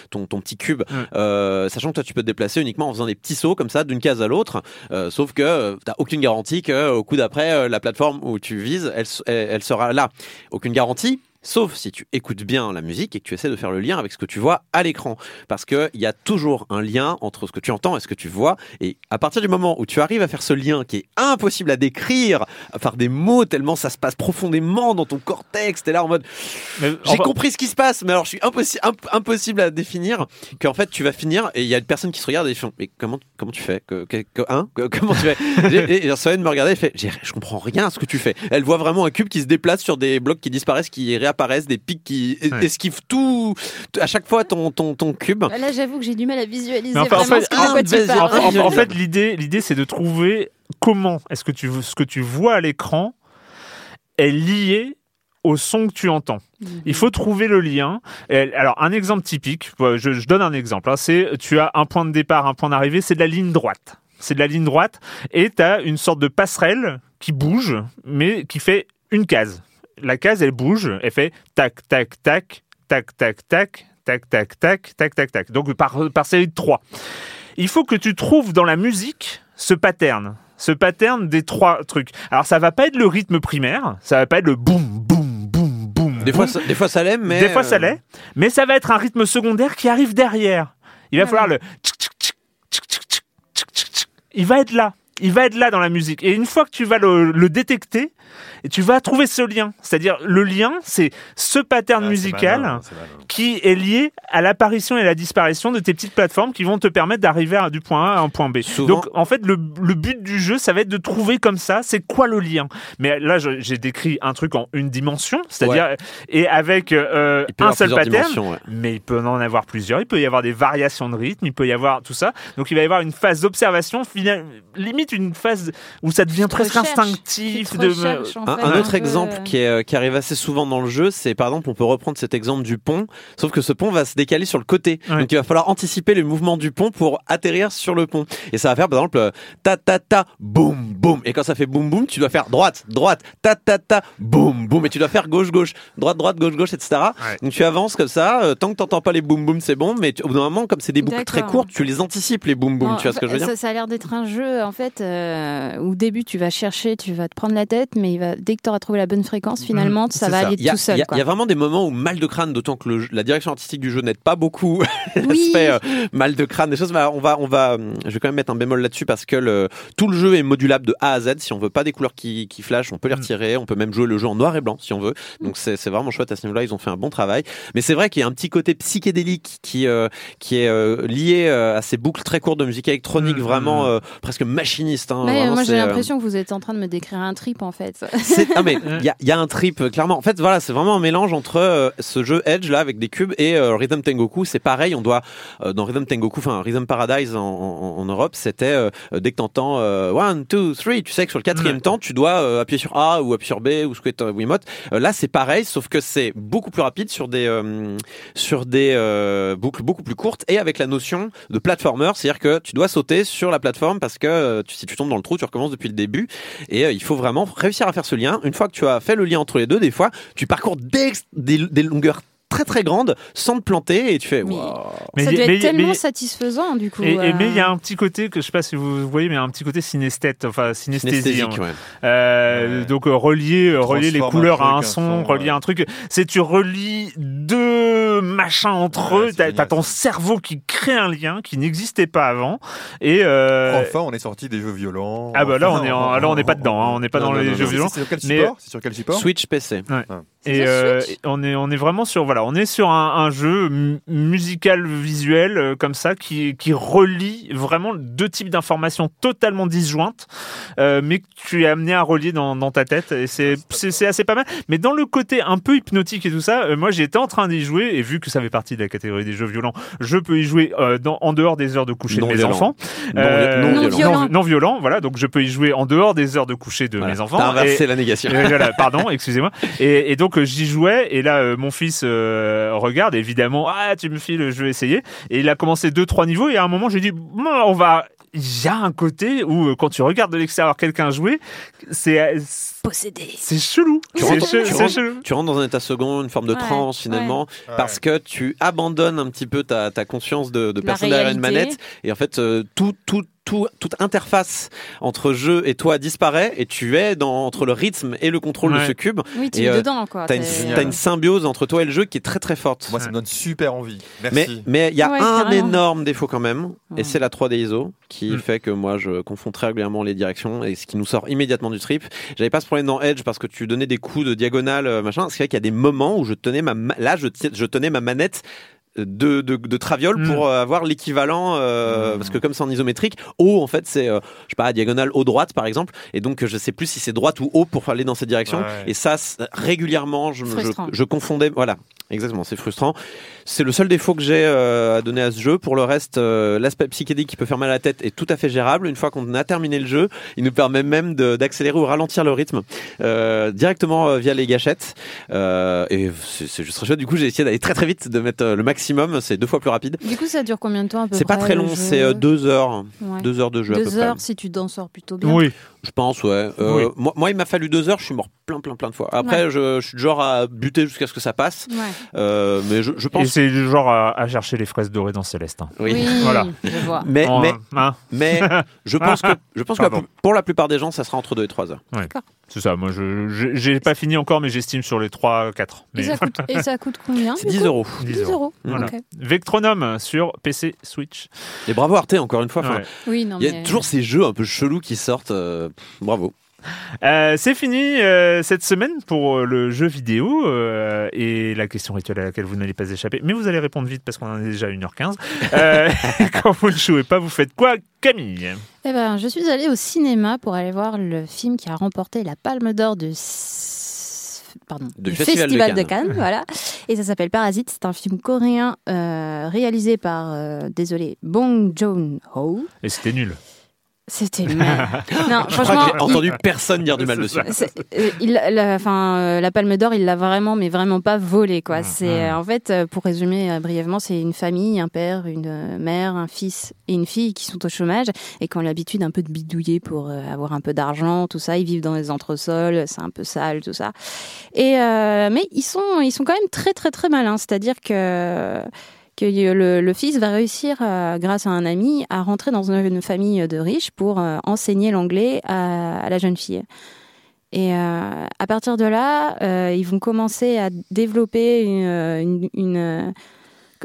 ton, ton petit cube. Euh, sachant que toi tu peux te déplacer uniquement en faisant des petits sauts comme ça d'une case à l'autre Euh, sauf que euh, t'as aucune garantie que au coup d'après la plateforme où tu vises elle, s- elle, elle sera là aucune garantie Sauf si tu écoutes bien la musique et que tu essaies de faire le lien avec ce que tu vois à l'écran. Parce qu'il y a toujours un lien entre ce que tu entends et ce que tu vois. Et à partir du moment où tu arrives à faire ce lien qui est impossible à décrire par des mots, tellement ça se passe profondément dans ton cortex, t'es là en mode j'ai compris ce qui se passe, mais alors je suis impossi- imp- impossible à définir qu'en fait tu vas finir et il y a une personne qui se regarde et font mais comment comment tu fais? Que, que- que- hein? Que- comment tu fais? Et, Solène me regardait et fait je comprends rien à ce que tu fais. Elle voit vraiment un cube qui se déplace sur des blocs qui disparaissent, qui réapparaissent, des pics qui Ouais. esquivent tout à chaque fois ton ton ton cube. Bah Là, j'avoue que j'ai du mal à visualiser enfin, en fait- ce que- de quoi tu parles. en, en- en fait, l'idée, l'idée, c'est de trouver comment est-ce que tu, ce que tu vois à l'écran est lié au son que tu entends. Il faut trouver le lien. Alors, un exemple typique, je, je donne un exemple, hein, c'est tu as un point de départ, un point d'arrivée, c'est de la ligne droite. C'est de la ligne droite et tu as une sorte de passerelle qui bouge, mais qui fait une case. La case, elle bouge, elle fait tac, tac, tac, tac, tac, tac, tac, tac, tac, tac, tac, tac. Donc par, par série de trois. Il faut que tu trouves dans la musique ce pattern. Ce pattern des trois trucs. Alors ça va pas être le rythme primaire, ça va pas être le boum, boum, boum, boum. Des fois ça, des fois ça l'aime, mais Des fois ça euh, l'est, mais ça va être un rythme secondaire qui arrive derrière. Il va falloir le. Il va être là. il va être là dans la musique. Et une fois que tu vas le, le détecter, et tu vas trouver ce lien. C'est-à-dire, le lien, c'est ce pattern Ah, musical malin, qui est lié à l'apparition et la disparition de tes petites plateformes qui vont te permettre d'arriver à- du point A à un point B. Souvent- Donc, en fait, le, le but du jeu, ça va être de trouver comme ça, c'est quoi le lien. Mais là, j'ai décrit un truc en une dimension, c'est-à-dire, et avec euh, un seul pattern. ouais. Mais il peut en avoir plusieurs. Il peut y avoir des variations de rythme, il peut y avoir tout ça. Donc il va y avoir une phase d'observation, limite une phase où ça devient presque instinctif. De... Un, fait, un un autre peu, exemple euh, qui, est, euh, qui arrive assez souvent dans le jeu, c'est par exemple, on peut reprendre cet exemple du pont, sauf que ce pont va se décaler sur le côté. Ouais. Donc il va falloir anticiper le mouvement du pont pour atterrir sur le pont. Et ça va faire par exemple euh, ta ta ta boum boum. Et quand ça fait boum boum, tu dois faire droite droite ta ta ta boum boum. Et tu dois faire gauche gauche droite droite gauche gauche etc. Ouais. Donc tu avances comme ça. euh, tant que t'entends pas les boum boum, c'est bon. Mais tu- au bout d'un moment, comme c'est des boucles très courtes, tu les anticipes les boum boum. Tu vois ce que je veux dire? ça, ça a l'air d'être un jeu, en fait, euh, où au début, tu vas chercher, tu vas te prendre la tête, mais il va, dès que tu auras trouvé la bonne fréquence, finalement, ça va ça. aller a, tout seul. il y a- vraiment des moments où mal de crâne, d'autant que le la direction artistique du jeu n'aide pas beaucoup Oui. l'aspect euh, mal de crâne, des choses. bah, on va, on va, hum, je vais quand même mettre un bémol là-dessus parce que le, tout le jeu est modulable de A à Z. Si on veut pas des couleurs qui, qui flashent, on peut les Mm. retirer. On peut même jouer le jeu en noir et blanc si on veut. Donc c'est c'est vraiment chouette à ce niveau-là. Ils ont fait un bon travail. Mais c'est vrai qu'il y a un petit côté psychédélique qui, euh, qui est euh, lié à ces boucles très courtes de musique électronique, Mm, vraiment mm. euh, presque machiniste. hein. Vraiment, moi, j'ai euh, l'impression que vous êtes en train de me décrire un trip, en fait. Non mais il y a, il y a un trip euh, clairement. En fait voilà, c'est vraiment un mélange entre euh, ce jeu Edge là avec des cubes et euh, Rhythm Tengoku. C'est pareil, on doit euh, dans Rhythm Tengoku, enfin Rhythm Paradise en, en- en Europe, c'était euh, dès que t'entends euh, one two three, tu sais que sur le quatrième temps tu dois euh, appuyer sur A ou appuyer sur B ou ce que t'as- Wiimote. Euh, là c'est pareil, sauf que c'est beaucoup plus rapide sur des euh, sur des euh, boucles beaucoup plus courtes et avec la notion de platformer, c'est-à-dire que tu dois sauter sur la plateforme parce que euh, tu- si tu tombes dans le trou, tu recommences depuis le début. Et euh, il faut vraiment réussir à faire ce lien. Une fois que tu as fait le lien entre les deux, des fois, tu parcours des, longueurs très très grandes sans te planter et tu fais Mais- waouh. Mais ça doit mais- être tellement mais- satisfaisant, du coup. Et, et- euh. mais il y a un petit côté que je sais pas si vous voyez, mais un petit côté synesthète, enfin synesthésie. hein. Ouais. Euh, Ouais. Donc euh, relier, relier les un couleurs à un un son, relier ouais. un truc. C'est tu relis deux machins entre Ouais, eux. T'as ton cerveau qui crée un lien qui n'existait pas avant. Et euh, Enfin, on est sorti des jeux violents. Ah bah là, on est en- là, on n'est pas dedans, hein, on n'est pas Non, dans non, les non, jeux violents. C'est sur quel Mais- support? C'est sur quel support? Switch PC. Et euh, on est on est vraiment sur voilà, on est sur un, un jeu mu- musical visuel euh, comme ça qui qui relie vraiment deux types d'informations totalement disjointes, euh, mais que tu es amené à relier dans, dans ta tête et c'est assez pas mal. Mais dans le côté un peu hypnotique et tout ça, euh, moi j'étais en train d'y jouer et vu que ça fait partie de la catégorie des jeux violents, je peux y jouer dans, en dehors des heures de coucher Non de mes violent. enfants. Non, non Non violent. non, violent, voilà, donc je peux y jouer en dehors des heures de coucher de Voilà. mes enfants. T'as inversé Et- la négation. voilà, pardon, excusez-moi. Et, et donc j'y jouais et là mon fils euh, regarde évidemment ah tu me files je vais essayer. Et il a commencé deux trois niveaux et à un moment j'ai dit Bon, on va il y a un côté où euh, quand tu regardes de l'extérieur quelqu'un jouer c'est Possédé. c'est chelou. Tu rentres- che- tu c'est rentres- chelou. Tu rentres dans un état second, une forme de Ouais, transe finalement, ouais. parce que tu abandonnes un petit peu ta, ta conscience de, de La personne derrière une manette, et en fait euh, tout, tout, tout, toute interface entre jeu et toi disparaît, et tu es dans, entre le rythme et le contrôle de ce cube. Oui, tu Et, es euh, dedans, quoi. T'as une, t'as une symbiose entre toi et le jeu qui est très très forte. Moi, ça me donne super envie. Mais Merci. mais il y a Ouais, un carrément. énorme défaut quand même, Ouais. et c'est la 3D ISO qui Mm. fait que moi je confonds très régulièrement les directions et ce qui nous sort immédiatement du trip. J'avais pas ce problème dans Edge parce que tu donnais des coups de diagonale euh, machin. C'est vrai qu'il y a des moments où je tenais ma ma- là je tenais ma manette de, de, de traviole Mm. pour euh, avoir l'équivalent euh, parce que comme c'est en isométrique haut en fait c'est euh, je sais pas diagonale haut droite par exemple. Et donc je sais plus si c'est droite ou haut pour aller dans cette direction. Ouais. et ça régulièrement je, je confondais voilà exactement c'est frustrant c'est le seul défaut que j'ai euh, à donner à ce jeu. Pour le reste, euh, l'aspect psychédélique qui peut faire mal à la tête est tout à fait gérable. Une fois qu'on a terminé le jeu, il nous permet même d'accélérer ou ralentir le rythme euh, directement euh, via les gâchettes. Euh, et c'est juste très chouette. Du coup, j'ai essayé d'aller très très vite, de mettre le maximum. C'est deux fois plus rapide. Du coup, ça dure combien de temps à peu C'est pas très long, c'est euh, deux heures. Ouais. Deux heures de jeu à peu Deux près. heures si tu t'en sors plutôt bien. oui Je pense, ouais. Euh, Oui. moi, moi, il m'a fallu deux heures, je suis mort plein, plein, plein de fois. Après, Ouais. je, je suis du genre à buter jusqu'à ce que ça passe. Ouais. Euh, mais je, je Et pense. c'est du genre à, à chercher les fraises dorées dans Céleste. hein. Oui. Voilà. je vois. Mais, En- mais, hein, mais je pense que, je pense que pour la plupart des gens, ça sera entre deux et trois heures. c'est ça, moi je j'ai pas fini encore, mais j'estime sur les 3-4. Et ça, coûte, et ça coûte combien C'est du 10 coup euros. 10 10 euros. Voilà. Ok. Vectronome sur PC Switch. Et bravo Arte, encore une fois. Enfin, Ouais. Oui, non, Il y a mais- toujours ces jeux un peu chelous qui sortent. euh, bravo. Euh, c'est fini euh, cette semaine pour euh, le jeu vidéo euh, et la question rituelle à laquelle vous n'allez pas échapper. Mais vous allez répondre vite parce qu'on en est déjà à 1h15. Euh, quand vous ne jouez pas, vous faites quoi, Camille? Eh ben, je suis allée au cinéma pour aller voir le film qui a remporté la Palme d'Or du, s- pardon, Du Festival Festival, de de Cannes. voilà. Et ça s'appelle Parasite. C'est un film coréen euh, réalisé par, euh, désolé, Bong Joon-ho. Et c'était nul. C'était mal. non, Je crois franchement, que j'ai entendu personne dire du mal dessus. Euh, il, la, enfin, euh, la Palme d'Or, il l'a vraiment, mais vraiment pas volé, quoi. C'est euh, en fait, pour résumer brièvement, c'est une famille, un père, une mère, un fils et une fille qui sont au chômage et qui ont l'habitude un peu de bidouiller pour avoir un peu d'argent, tout ça. Ils vivent dans les entresols, c'est un peu sale, tout ça. Et euh, mais ils sont, ils sont quand même très, très, très malins. C'est-à-dire que que le, le fils va réussir, euh, grâce à un ami, à rentrer dans une, famille de riches pour euh, enseigner l'anglais à, à la jeune fille. Et euh, à partir de là, euh, ils vont commencer à développer une, une, une,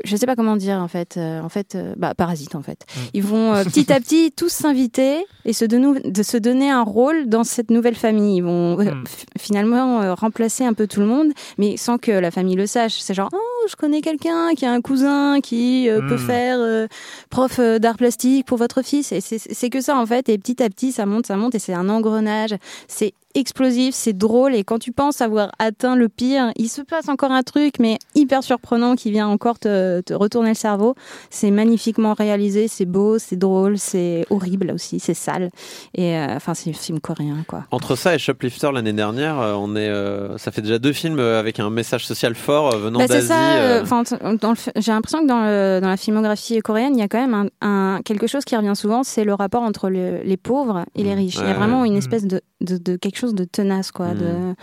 je sais pas comment dire en fait, euh, en fait, bah, parasite en fait. Ils vont petit à petit tous s'inviter et se, donner, de se donner un rôle dans cette nouvelle famille. Ils vont euh, Mm. f- finalement remplacer un peu tout le monde, mais sans que la famille le sache. C'est genre, oh, je connais quelqu'un qui a un cousin qui euh, peut Mm. faire euh, prof euh, d'art plastique pour votre fils. Et c'est- que ça en fait. Et petit à petit, ça monte, ça monte, et c'est un engrenage. C'est explosif, c'est drôle. Et quand tu penses avoir atteint le pire, il se passe encore un truc, mais hyper surprenant qui vient encore te, te retourner le cerveau. C'est magnifiquement réalisé, c'est beau, c'est drôle, c'est horrible aussi, c'est sale. Et euh, enfin, c'est un film coréen, quoi. Entre ça et Shoplifter l'année dernière, on est, euh, ça fait déjà deux films avec un message social fort venant Bah, d'Asie. Euh, euh, j'ai l'impression que dans, le- dans la filmographie coréenne, il y a quand même un, un- quelque chose qui revient souvent, c'est le rapport entre le- les pauvres et les Mm. riches. Il y a vraiment une Mm. espèce de, de, de quelque chose de tenace, quoi, Mm. de,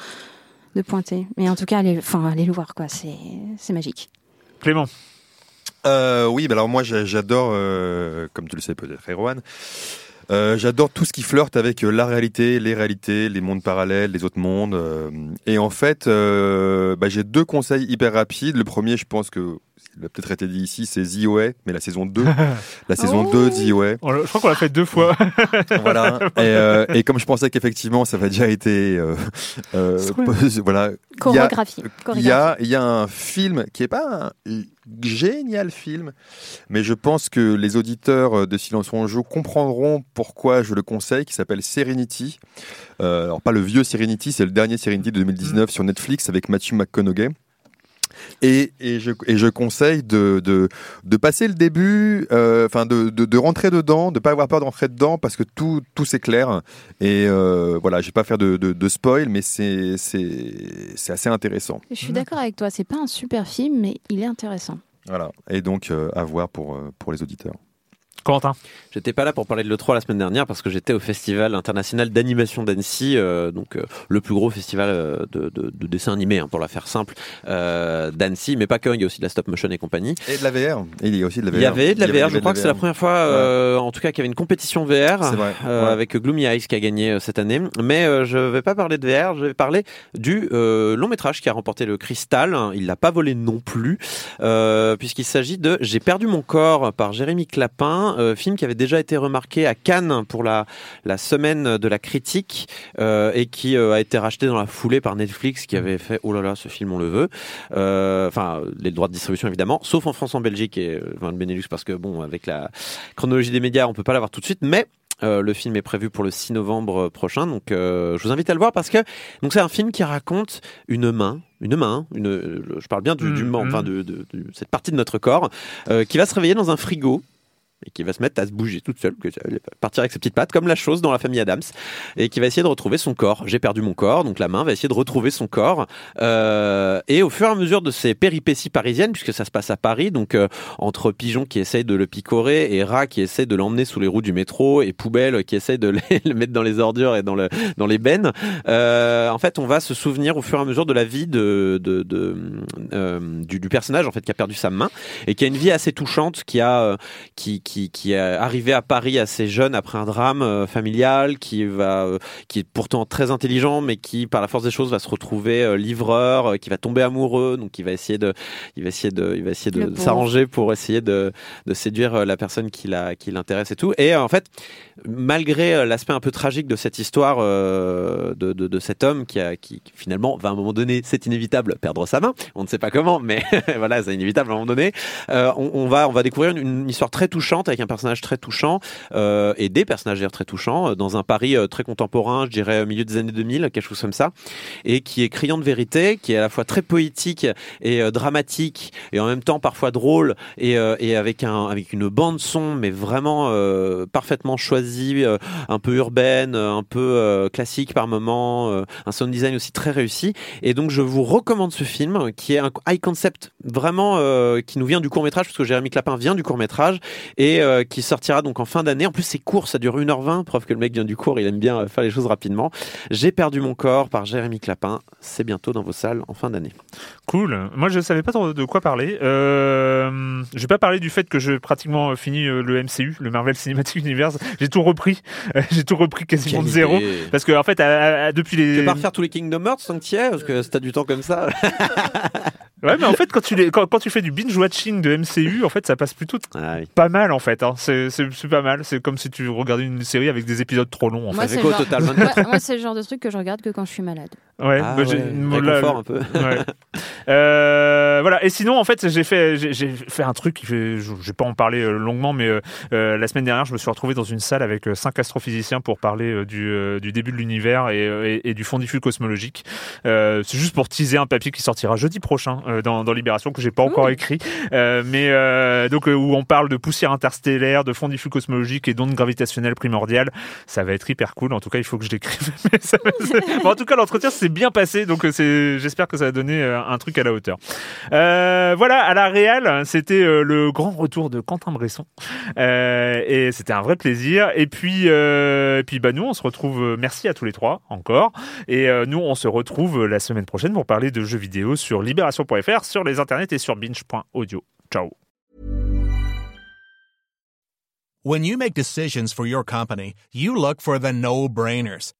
de pointé. Mais en tout cas, allez, enfin, allez le voir, quoi. C'est, magique. Clément. Euh, oui, bah alors moi j'a- j'adore, euh, comme tu le sais peut-être, Erwan, euh, j'adore tout ce qui flirte avec euh, la réalité, les réalités, les mondes parallèles, les autres mondes. euh, et en fait, bah, j'ai deux conseils hyper rapides. Le premier, je pense que il a peut-être été dit ici, c'est The Way, mais la saison 2. la saison Oh. 2 The Way. On l'a- Je crois qu'on l'a fait deux fois. voilà. Et, euh, et comme je pensais qu'effectivement ça avait déjà été, euh, euh, voilà, il y a- Chorégraphie. il y a, il y a un film qui est pas un génial film, mais je pense que les auditeurs de Silence on joue comprendront pourquoi je le conseille, qui s'appelle Serenity. Euh, alors pas le vieux Serenity, c'est le dernier Serenity de 2019 sur Netflix avec Matthew McConaughey. Et, et, je, et je conseille de, de, de passer le début, euh, enfin de, de, de rentrer dedans, de pas avoir peur de rentrer dedans parce que tout, tout s'éclaire. Et euh, voilà, je vais pas faire de, de, de spoil, mais c'est assez intéressant. Je suis d'accord avec toi. C'est pas un super film, mais il est intéressant. Voilà. Et donc euh, à voir pour, euh, pour les auditeurs. Corentin. J'étais pas là pour parler de l'E3 la semaine dernière parce que j'étais au Festival international d'animation d'Annecy, euh, donc euh, le plus gros festival euh, de, de, de dessin animé, hein, pour la faire simple, euh, d'Annecy, mais pas que, il y a aussi de la stop motion et compagnie. Et de la VR. Il y a aussi de la VR. Il y avait de la avait VR, je crois que c'est la première fois, euh, en tout cas, qu'il y avait une compétition VR C'est vrai. euh, Ouais. avec Gloomy Eyes qui a gagné euh, cette année. Mais euh, je vais pas parler de VR, je vais parler du euh, long métrage qui a remporté le Cristal. Il l'a pas volé non plus, euh, puisqu'il s'agit de J'ai perdu mon corps par Jérémy Clapin, euh, film qui avait déjà été remarqué à Cannes pour la, la semaine de la critique euh, et qui euh, a été racheté dans la foulée par Netflix qui avait fait oh là là ce film on le veut enfin les droits de distribution évidemment sauf en France en Belgique et enfin, le Benelux parce que bon avec la chronologie des médias on peut pas l'avoir tout de suite mais euh, le film est prévu pour le 6 novembre prochain, donc euh, je vous invite à le voir parce que donc c'est un film qui raconte une main, une main, une, euh, je parle bien du, du Mhm. membre, enfin de, de- de cette partie de notre corps, qui va se réveiller dans un frigo et qui va se mettre à se bouger toute seule, partir avec ses petites pattes, comme la chose dans la famille Adams, et qui va essayer de retrouver son corps. J'ai perdu mon corps, donc la main va essayer de retrouver son corps. Euh, et au fur et à mesure de ces péripéties parisiennes, puisque ça se passe à Paris, donc euh, entre pigeons qui essayent de le picorer et rats qui essayent de l'emmener sous les roues du métro et poubelles qui essayent de le mettre dans les ordures et dans, le, les bennes, euh, en fait, on va se souvenir au fur et à mesure de la vie de, du, personnage en fait qui a perdu sa main et qui a une vie assez touchante, qui a qui, qui, qui est arrivé à Paris assez jeune après un drame euh, familial, qui va euh, qui est pourtant très intelligent, mais qui par la force des choses va se retrouver euh, livreur, qui va tomber amoureux, donc il va essayer de il va essayer de il va essayer de s'arranger pour essayer de, de séduire la personne qui la qui l'intéresse et tout. Et en fait, malgré l'aspect un peu tragique de cette histoire de, de, de cet homme qui a qui finalement va à un moment donné, c'est inévitable, perdre sa main. On ne sait pas comment, mais voilà, c'est inévitable à un moment donné. On, on va on va découvrir une, une histoire très touchante avec un personnage très touchant euh, et des personnages très touchants euh, dans un Paris euh, très contemporain, je dirais au milieu des années 2000, quelque chose comme ça, et qui est criant de vérité, qui est à la fois très poétique et dramatique et en même temps parfois drôle et, avec un avec une bande son mais vraiment parfaitement choisie, un peu urbaine, un peu classique par moment, euh, un sound design aussi très réussi. Et donc je vous recommande ce film qui est un high concept vraiment qui nous vient du court métrage parce que Jérémy Clapin vient du court métrage et euh, qui sortira donc en fin d'année. En plus c'est court, ça dure 1h20, preuve que le mec vient du court, il aime bien euh, faire les choses rapidement. J'ai perdu mon corps par Jérémy Clapin, c'est bientôt dans vos salles en fin d'année. Cool. Moi, je savais pas trop de quoi parler. Euh, je vais pas parler du fait que j'ai pratiquement fini euh, le MCU, le Marvel Cinematic Universe. J'ai tout repris. J'ai tout repris quasiment de zéro. Parce que, en fait, à- à- depuis Tu les. veux pas refaire tous les Kingdom Hearts tant que tu Parce que si t'as du temps comme ça. Ouais, mais en fait, quand tu, les, quand, quand tu fais du binge-watching de MCU, en fait, ça passe plutôt Ah oui. pas mal, en fait. hein. C'est pas mal. C'est comme si tu regardais une série avec des épisodes trop longs, en Moi, fait. fait c'est quoi le au genre- total, 24? Ouais, moi, c'est le genre de truc que je regarde que quand je suis malade. Ouais, Ah bah, ouais, moi, là, réconfort un peu. Ouais. Euh, voilà. Et sinon, en fait, j'ai fait, j'ai fait un truc. qui fait- Je je vais pas en parler euh, longuement, mais euh, la semaine dernière, je me suis retrouvé dans une salle avec cinq astrophysiciens pour parler euh, du, euh, du début de l'univers et, et- et du fond diffus cosmologique. Euh, C'est juste pour teaser un papier qui sortira jeudi prochain euh, dans, dans Libération que j'ai pas encore écrit, Euh, mais euh, donc euh, où on parle de poussière interstellaire, de fond diffus cosmologique et d'ondes gravitationnelles primordiales. Ça va être hyper cool. En tout cas, il faut que je l'écrive. C'est- bon, en tout cas, l'entretien bien passé, donc euh, c'est. J'espère que ça va donner euh, un truc à la hauteur. Euh, voilà, à la Réal, c'était le grand retour de Quentin Bresson, et c'était un vrai plaisir. Et puis, puis, bah nous, on se retrouve. Merci à tous les trois encore. Et nous, on se retrouve la semaine prochaine pour parler de jeux vidéo sur Libération.fr, sur les internets et sur Binge.audio. Ciao. When you make decisions for your company, you look for the no-brainers.